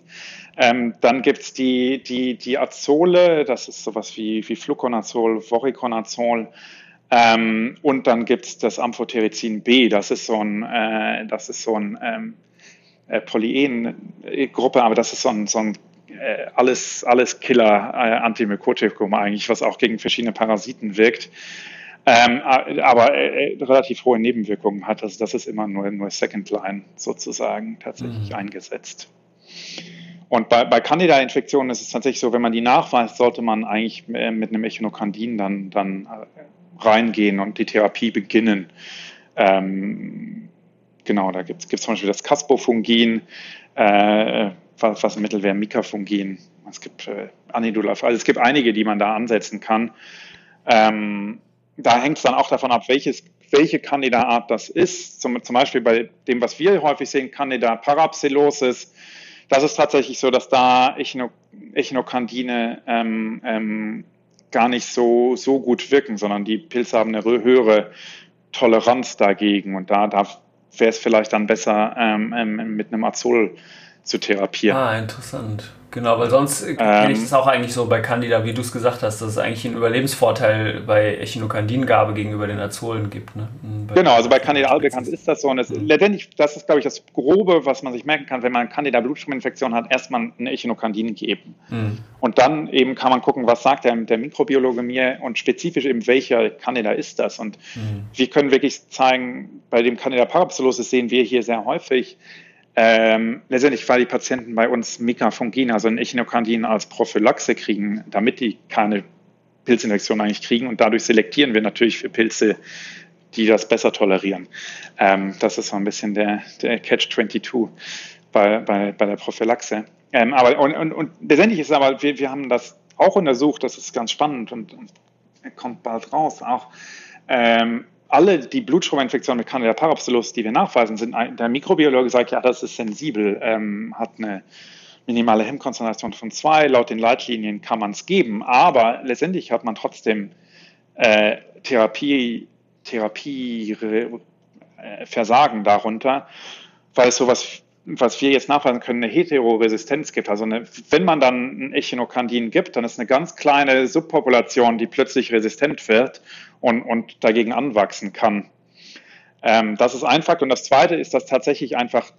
Ähm, dann gibt es die, die, die Azole, das ist sowas wie, wie Fluconazol, Voriconazol. Ähm, und dann gibt es das Amphotericin B, das ist so ein, äh, das ist so ein ähm, äh, Polyen-Gruppe, aber das ist so ein, so ein äh, alles, alles Killer-Antimykotikum äh, eigentlich, was auch gegen verschiedene Parasiten wirkt ähm, aber äh, äh, relativ hohe Nebenwirkungen hat. Also das ist immer nur, nur Second Line sozusagen tatsächlich mhm. eingesetzt. Und bei, bei Candida-Infektionen ist es tatsächlich so, wenn man die nachweist, sollte man eigentlich äh, mit einem Echinokandin dann, dann äh, reingehen und die Therapie beginnen. Ähm, genau, da gibt es zum Beispiel das Caspofungin, äh, was, was ein Mittel wäre, Mikafungin. Es gibt äh, Anidulaf, also es gibt einige, die man da ansetzen kann. Ähm, da hängt es dann auch davon ab, welches, welche Candida-Art das ist. Zum, zum Beispiel bei dem, was wir häufig sehen, Candida parapsilosis. Das ist tatsächlich so, dass da Echino, Echinokandine ähm, ähm, gar nicht so, so gut wirken, sondern die Pilze haben eine höhere Toleranz dagegen. Und da, da wäre es vielleicht dann besser, ähm, ähm, mit einem Azol zu therapieren. Ah, interessant. Genau, weil sonst äh, kenne ich ähm, das auch eigentlich so bei Candida, wie du es gesagt hast, dass es eigentlich einen Überlebensvorteil bei Echinokandingabe gegenüber den Azolen gibt. Ne? Genau, also bei Candida albicans ist das so. Und es, mhm. letztendlich, das ist, glaube ich, das Grobe, was man sich merken kann, wenn man Candida Blutströminfektion hat, erstmal eine Echinokandin geben. Mhm. Und dann eben kann man gucken, was sagt der, der Mikrobiologe mir und spezifisch eben, welcher Candida ist das. Und mhm. wir können wirklich zeigen, bei dem Candida parapsilosis sehen wir hier sehr häufig, ähm, letztendlich, weil die Patienten bei uns Mikafungin, also ein Echinokandin als Prophylaxe kriegen, damit die keine Pilzinfektion eigentlich kriegen und dadurch selektieren wir natürlich für Pilze, die das besser tolerieren. Ähm, das ist so ein bisschen der, der Catch-22 bei, bei, bei der Prophylaxe. Ähm, aber und, und, und letztendlich ist aber, wir, wir haben das auch untersucht, das ist ganz spannend und, und kommt bald raus auch. Ähm, alle die Blutströminfektionen mit Candida parapsilus, die wir nachweisen, sind, der Mikrobiologe sagt, ja, das ist sensibel, ähm, hat eine minimale Hemmkonzentration von zwei. Laut den Leitlinien kann man es geben, aber letztendlich hat man trotzdem äh, Therapie, Therapie äh, darunter, weil es sowas was wir jetzt nachweisen können, eine Heteroresistenz gibt. Also eine, wenn man dann ein Echinokandin gibt, dann ist eine ganz kleine Subpopulation, die plötzlich resistent wird und, und dagegen anwachsen kann. Ähm, das ist ein Fakt. Und das zweite ist, dass tatsächlich einfach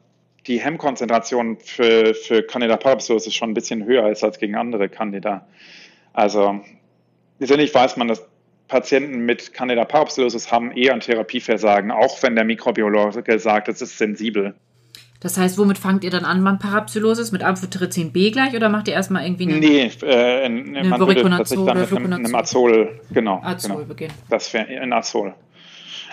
die Hemmkonzentration für, für Candida parapsilosis ist schon ein bisschen höher ist als gegen andere Candida. Also letztendlich weiß man, dass Patienten mit Candida parapsilosis haben eher ein Therapieversagen, auch wenn der Mikrobiologe sagt, es ist sensibel. Das heißt, womit fangt ihr dann an beim Parapsilosis? Mit Amphotericin B gleich oder macht ihr erstmal irgendwie eine, nee, äh, in, eine man würde tatsächlich dann mit einem, einem Azol, genau. Azol genau. beginnen. Das wäre ein Azol.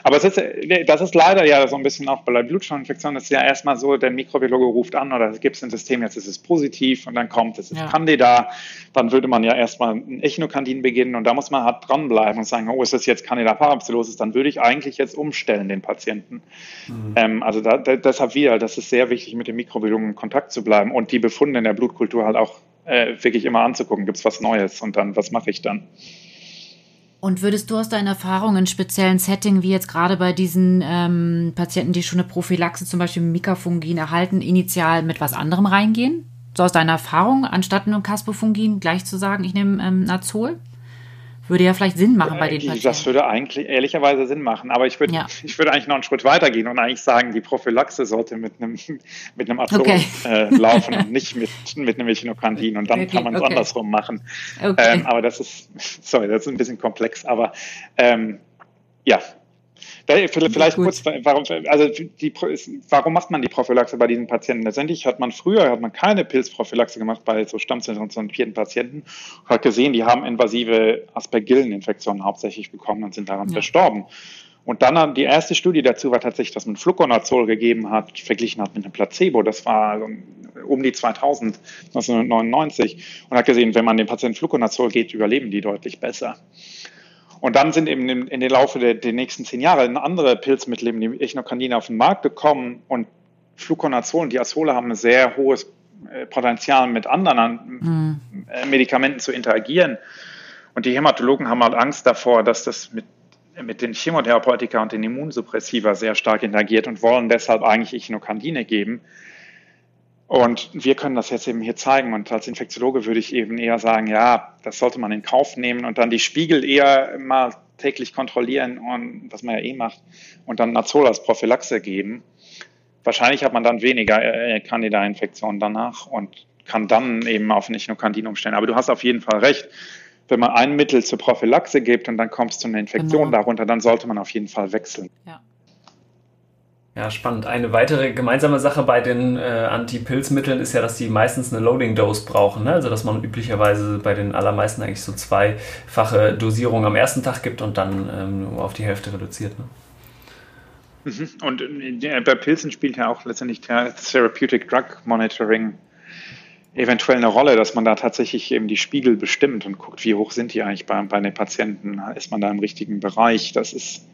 Aber es ist, das ist leider ja so ein bisschen auch bei Blutschirminfektionen, das ist ja erstmal so, der Mikrobiologe ruft an oder es gibt ein System, jetzt ist es positiv und dann kommt, es ist ja. Candida, dann würde man ja erstmal ein Echinokandin beginnen und da muss man halt dranbleiben und sagen, oh, ist das jetzt Candida parapsilosis, dann würde ich eigentlich jetzt umstellen den Patienten. Mhm. Ähm, also da, da, deshalb wieder, das ist sehr wichtig, mit dem Mikrobiologen in Kontakt zu bleiben und die Befunde in der Blutkultur halt auch äh, wirklich immer anzugucken, gibt es was Neues und dann, was mache ich dann? Und würdest du aus deiner Erfahrung in speziellen Setting, wie jetzt gerade bei diesen ähm, Patienten, die schon eine Prophylaxe, zum Beispiel Mikafungin erhalten, initial mit was anderem reingehen? So aus deiner Erfahrung, anstatt nur Caspofungin gleich zu sagen, ich nehme ähm, Nazol? Würde ja vielleicht Sinn machen bei den Patienten. Das würde eigentlich ehrlicherweise Sinn machen, aber ich würde, ja. ich würde eigentlich noch einen Schritt weiter gehen und eigentlich sagen, die Prophylaxe sollte mit einem, mit einem Atom okay. äh, laufen und nicht mit, mit einem Echinokandin und dann okay, kann man es okay. andersrum machen. Ähm, aber das ist, sorry, das ist ein bisschen komplex, aber ähm, ja, Vielleicht kurz, warum, also die, warum macht man die Prophylaxe bei diesen Patienten? Letztendlich hat man früher hat man keine Pilzprophylaxe gemacht bei so stammzelltransplantierten Patienten und hat gesehen, die haben invasive Aspergillen-Infektionen hauptsächlich bekommen und sind daran ja. verstorben. Und dann die erste Studie dazu war tatsächlich, dass man Fluconazol gegeben hat, verglichen hat mit einem Placebo. Das war um die 2000, 1999 und hat gesehen, wenn man den Patienten Fluconazol geht, überleben die deutlich besser. Und dann sind eben in, in den Laufe der, der, nächsten zehn Jahre andere Pilzmittel, eben die Echinokandine, auf den Markt gekommen und Fluconazol und Diazole haben ein sehr hohes äh, Potenzial, mit anderen mhm. Medikamenten zu interagieren. Und die Hämatologen haben halt Angst davor, dass das mit, mit den Chemotherapeutika und den Immunsuppressiva sehr stark interagiert und wollen deshalb eigentlich Echinokandine geben. Und wir können das jetzt eben hier zeigen. Und als Infektiologe würde ich eben eher sagen, ja, das sollte man in Kauf nehmen und dann die Spiegel eher mal täglich kontrollieren und was man ja eh macht und dann Nazol als Prophylaxe geben. Wahrscheinlich hat man dann weniger äh, Candida-Infektionen danach und kann dann eben auf nicht nur Candin umstellen. Aber du hast auf jeden Fall recht. Wenn man ein Mittel zur Prophylaxe gibt und dann kommst du zu einer Infektion genau. darunter, dann sollte man auf jeden Fall wechseln. Ja. Ja, spannend. Eine weitere gemeinsame Sache bei den äh, Anti-Pilzmitteln ist ja, dass die meistens eine Loading-Dose brauchen. Ne? Also, dass man üblicherweise bei den allermeisten eigentlich so zweifache Dosierungen am ersten Tag gibt und dann ähm, auf die Hälfte reduziert. Ne? Mhm. Und äh, bei Pilzen spielt ja auch letztendlich Therapeutic Drug Monitoring eventuell eine Rolle, dass man da tatsächlich eben die Spiegel bestimmt und guckt, wie hoch sind die eigentlich bei, bei den Patienten? Ist man da im richtigen Bereich? Das ist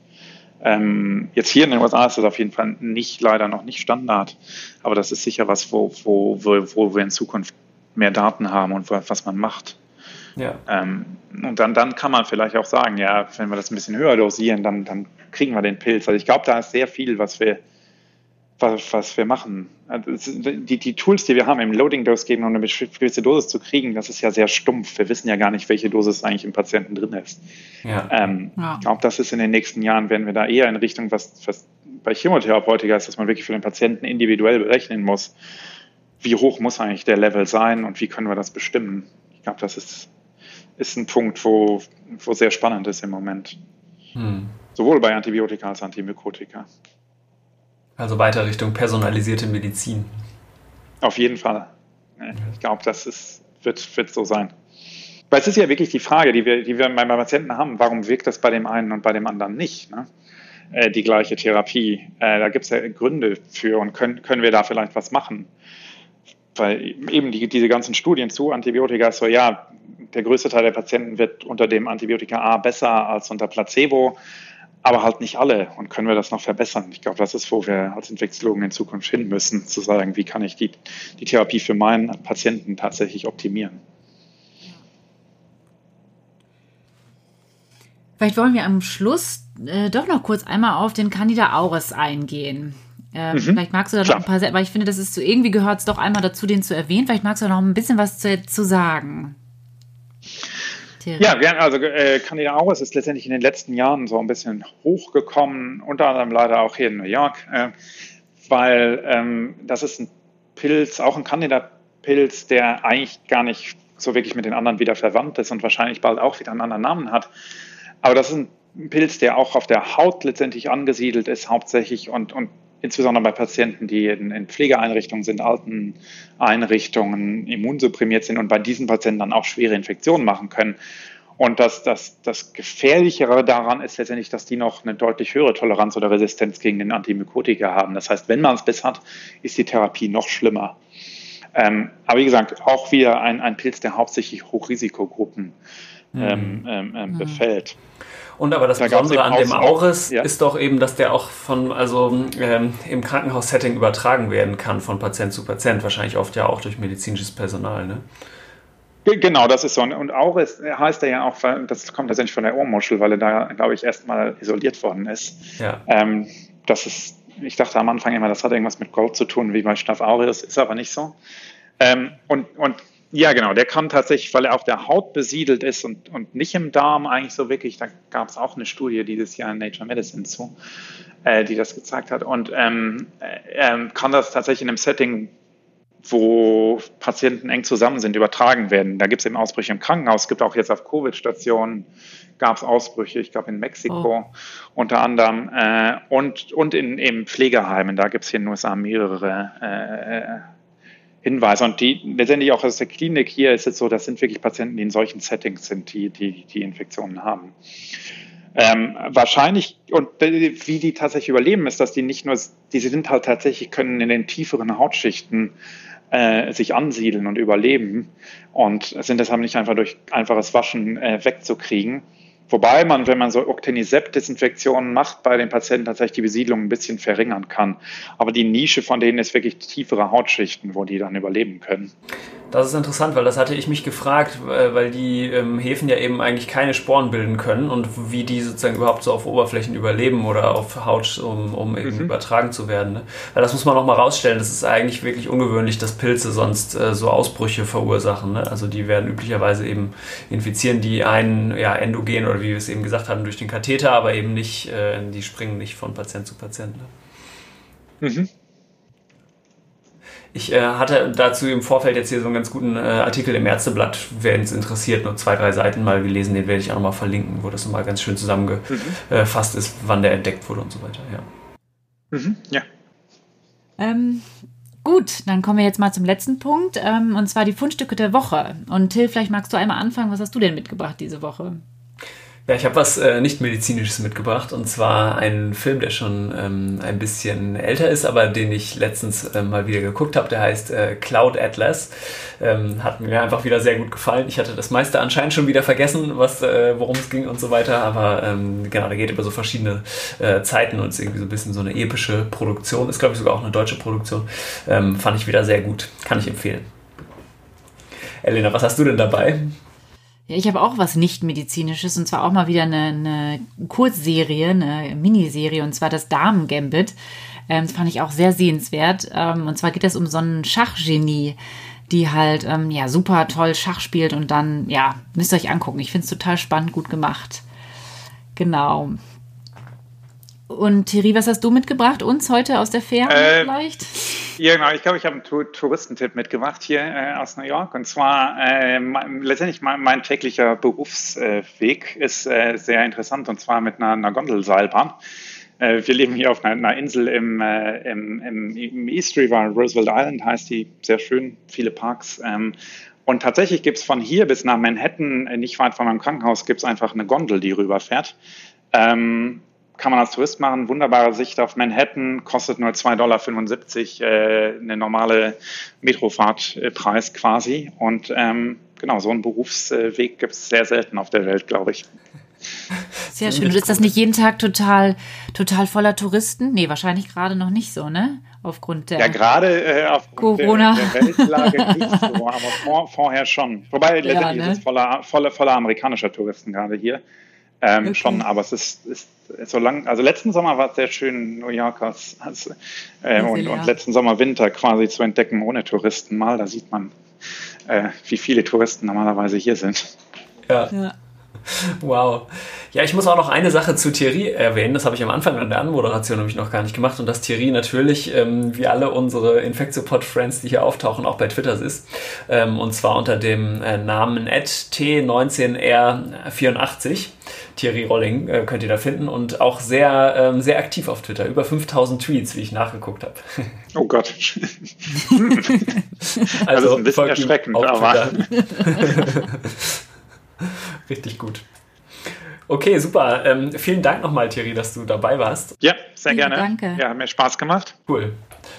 ähm, jetzt hier in den USA ist das auf jeden Fall nicht, leider noch nicht Standard, aber das ist sicher was, wo, wo, wo, wo wir in Zukunft mehr Daten haben und was man macht. Ja. Ähm, und dann, dann kann man vielleicht auch sagen, ja, wenn wir das ein bisschen höher dosieren, dann, dann kriegen wir den Pilz. Also ich glaube, da ist sehr viel, was wir, was, was wir machen. Also die, die Tools, die wir haben, im Loading-Dose geben, um eine bestimmte Dosis zu kriegen, das ist ja sehr stumpf. Wir wissen ja gar nicht, welche Dosis eigentlich im Patienten drin ist. Ja. Ähm, ja. Ich glaube, das ist in den nächsten Jahren, werden wir da eher in Richtung, was, was bei Chemotherapeutika ist, dass man wirklich für den Patienten individuell berechnen muss, wie hoch muss eigentlich der Level sein und wie können wir das bestimmen. Ich glaube, das ist, ist ein Punkt, wo, wo sehr spannend ist im Moment. Hm. Sowohl bei Antibiotika als Antimykotika. Also weiter Richtung personalisierte Medizin. Auf jeden Fall. Ich glaube, das ist, wird, wird so sein. Weil es ist ja wirklich die Frage, die wir, die wir bei Patienten haben, warum wirkt das bei dem einen und bei dem anderen nicht? Ne? Äh, die gleiche Therapie. Äh, da gibt es ja Gründe für und können, können wir da vielleicht was machen? Weil eben die, diese ganzen Studien zu Antibiotika so, ja, der größte Teil der Patienten wird unter dem Antibiotika A besser als unter Placebo aber halt nicht alle. Und können wir das noch verbessern? Ich glaube, das ist, wo wir als Infektiologen in Zukunft hin müssen, zu sagen, wie kann ich die, die Therapie für meinen Patienten tatsächlich optimieren. Vielleicht wollen wir am Schluss äh, doch noch kurz einmal auf den Candida auris eingehen. Äh, mhm, vielleicht magst du da noch ein paar, weil ich finde, das ist so irgendwie gehört es doch einmal dazu, den zu erwähnen. Vielleicht magst du da noch ein bisschen was zu, zu sagen. Ja, also äh, Candida auris ist letztendlich in den letzten Jahren so ein bisschen hochgekommen, unter anderem leider auch hier in New York, äh, weil ähm, das ist ein Pilz, auch ein Candida-Pilz, der eigentlich gar nicht so wirklich mit den anderen wieder verwandt ist und wahrscheinlich bald auch wieder einen anderen Namen hat. Aber das ist ein Pilz, der auch auf der Haut letztendlich angesiedelt ist, hauptsächlich und, und insbesondere bei Patienten, die in, in Pflegeeinrichtungen sind, alten Einrichtungen, immunsupprimiert sind und bei diesen Patienten dann auch schwere Infektionen machen können. Und das, das, das Gefährlichere daran ist letztendlich, dass die noch eine deutlich höhere Toleranz oder Resistenz gegen den Antimykotika haben. Das heißt, wenn man es bis hat, ist die Therapie noch schlimmer. Ähm, aber wie gesagt, auch wieder ein, ein Pilz, der hauptsächlich Hochrisikogruppen. Ähm, ähm, ähm, mhm. befällt. Und aber das da Besondere an dem Auris ja. ist doch eben, dass der auch von, also ähm, im Krankenhaussetting übertragen werden kann von Patient zu Patient, wahrscheinlich oft ja auch durch medizinisches Personal, ne? Genau, das ist so. Und Auris heißt er ja auch, das kommt tatsächlich von der Ohrmuschel, weil er da, glaube ich, erstmal isoliert worden ist. Ja. Ähm, das ist, ich dachte am Anfang immer, das hat irgendwas mit Gold zu tun, wie bei Staph aureus, ist aber nicht so. Ähm, und, und Ja, genau. Der kann tatsächlich, weil er auf der Haut besiedelt ist und, und nicht im Darm eigentlich so wirklich, da gab es auch eine Studie dieses Jahr in Nature Medicine zu, äh, die das gezeigt hat. Und ähm, äh, kann das tatsächlich in einem Setting, wo Patienten eng zusammen sind, übertragen werden. Da gibt es eben Ausbrüche im Krankenhaus, es gibt auch jetzt auf Covid-Stationen, gab es Ausbrüche, ich glaube in Mexiko oh. unter anderem äh, und, und in eben Pflegeheimen, da gibt es hier in den USA mehrere äh, Hinweise. Und die letztendlich auch aus der Klinik hier ist es so, das sind wirklich Patienten, die in solchen Settings sind, die die, die Infektionen haben. Ähm, wahrscheinlich, und wie die tatsächlich überleben, ist, dass die nicht nur, die sind halt tatsächlich, können in den tieferen Hautschichten äh, sich ansiedeln und überleben und sind deshalb nicht einfach durch einfaches Waschen äh, wegzukriegen. Wobei man, wenn man so Octenisept-Desinfektionen macht, bei den Patienten tatsächlich die Besiedlung ein bisschen verringern kann. Aber die Nische von denen ist wirklich tiefere Hautschichten, wo die dann überleben können. Das ist interessant, weil das hatte ich mich gefragt, äh, weil die ähm, Hefen ja eben eigentlich keine Sporen bilden können und wie die sozusagen überhaupt so auf Oberflächen überleben oder auf Haut, um, um eben mhm. übertragen zu werden. Ne? Weil das muss man nochmal rausstellen. Das ist eigentlich wirklich ungewöhnlich, dass Pilze sonst äh, so Ausbrüche verursachen. Ne? Also die werden üblicherweise eben infizieren, die einen ja, endogen oder wie wir es eben gesagt haben, durch den Katheter, aber eben nicht, äh, die springen nicht von Patient zu Patient. Ne? Mhm. Ich äh, hatte dazu im Vorfeld jetzt hier so einen ganz guten äh, Artikel im Ärzteblatt, wer es interessiert, nur zwei, drei Seiten mal gelesen, den werde ich auch nochmal verlinken, wo das nochmal ganz schön zusammengefasst mhm. ist, wann der entdeckt wurde und so weiter. Ja. Mhm, ja. Ähm, gut, dann kommen wir jetzt mal zum letzten Punkt, ähm, und zwar die Fundstücke der Woche. Und Till, vielleicht magst du einmal anfangen, was hast du denn mitgebracht diese Woche? Ja, ich habe was äh, nicht medizinisches mitgebracht und zwar einen Film, der schon ähm, ein bisschen älter ist, aber den ich letztens äh, mal wieder geguckt habe. Der heißt äh, Cloud Atlas. Ähm, hat mir einfach wieder sehr gut gefallen. Ich hatte das meiste anscheinend schon wieder vergessen, was äh, worum es ging und so weiter. Aber ähm, genau, der geht über so verschiedene äh, Zeiten und ist irgendwie so ein bisschen so eine epische Produktion. Ist glaube ich sogar auch eine deutsche Produktion. Ähm, fand ich wieder sehr gut. Kann ich empfehlen. Elena, was hast du denn dabei? Ja, ich habe auch was nicht-medizinisches und zwar auch mal wieder eine, eine Kurzserie, eine Miniserie und zwar das Damen-Gambit. Ähm, das fand ich auch sehr sehenswert. Ähm, und zwar geht es um so einen Schachgenie, die halt ähm, ja super toll Schach spielt und dann, ja, müsst ihr euch angucken. Ich finde es total spannend, gut gemacht. Genau. Und Thierry, was hast du mitgebracht? Uns heute aus der Ferne äh, vielleicht? Ja, genau. Ich glaube, ich habe einen Tour Touristentipp mitgebracht hier äh, aus New York. Und zwar äh, letztendlich mein, mein, täglicher Berufsweg ist äh, sehr interessant und zwar mit einer, einer Gondelseilbahn. Äh, wir leben hier auf einer, einer Insel im, äh, im, im, im, East River, Roosevelt Island heißt die, sehr schön, viele Parks. Ähm, und tatsächlich gibt es von hier bis nach Manhattan, nicht weit von meinem Krankenhaus, gibt es einfach eine Gondel, die rüberfährt. Ähm, kann man als Tourist machen. Wunderbare Sicht auf Manhattan, kostet nur 2,75 Dollar, äh, eine normale Metrofahrtpreis quasi. Und ähm, genau, so einen Berufsweg gibt es sehr selten auf der Welt, glaube ich. Sehr schön. Und ist das nicht jeden Tag total, total voller Touristen? Nee, wahrscheinlich gerade noch nicht so, ne? Aufgrund der ja, gerade äh, aufgrund Corona. Der, der Weltlage nicht so, aber vor, vorher schon. Wobei letztendlich ja, ne? ist es voller, voller, voller amerikanischer Touristen gerade hier. Ähm, okay. Schon, aber es ist, ist so lang, also letzten Sommer war es sehr schön, New York als, als, äh, und, und, letzten Sommer, Winter quasi zu entdecken ohne Touristen mal. Da sieht man, äh, wie viele Touristen normalerweise hier sind. Ja. ja. Wow. Ja, ich muss auch noch eine Sache zu Thierry erwähnen. Das habe ich am Anfang an der Anmoderation nämlich noch gar nicht gemacht. Und dass Thierry natürlich, ähm, wie alle unsere Infectiopod-Friends, die hier auftauchen, auch bei Twitter ist. Ähm, und zwar unter dem äh, Namen T19R84. Thierry Rolling äh, könnt ihr da finden. Und auch sehr, ähm, sehr aktiv auf Twitter. Über 5000 Tweets, wie ich nachgeguckt habe. Oh Gott. also, also ein bisschen erschreckend, aber. Richtig gut. Okay, super. Ähm, vielen Dank nochmal, Thierry, dass du dabei warst. Ja, sehr gerne. Danke. Ja, hat mir Spaß gemacht. Cool.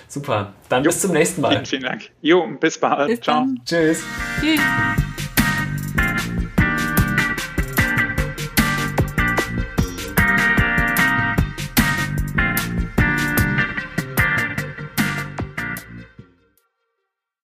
Super. Dann jo. bis zum nächsten Mal. Vielen, vielen Dank. Jo, bis bald. Bis Ciao. Dann. Tschüss. Tschüss.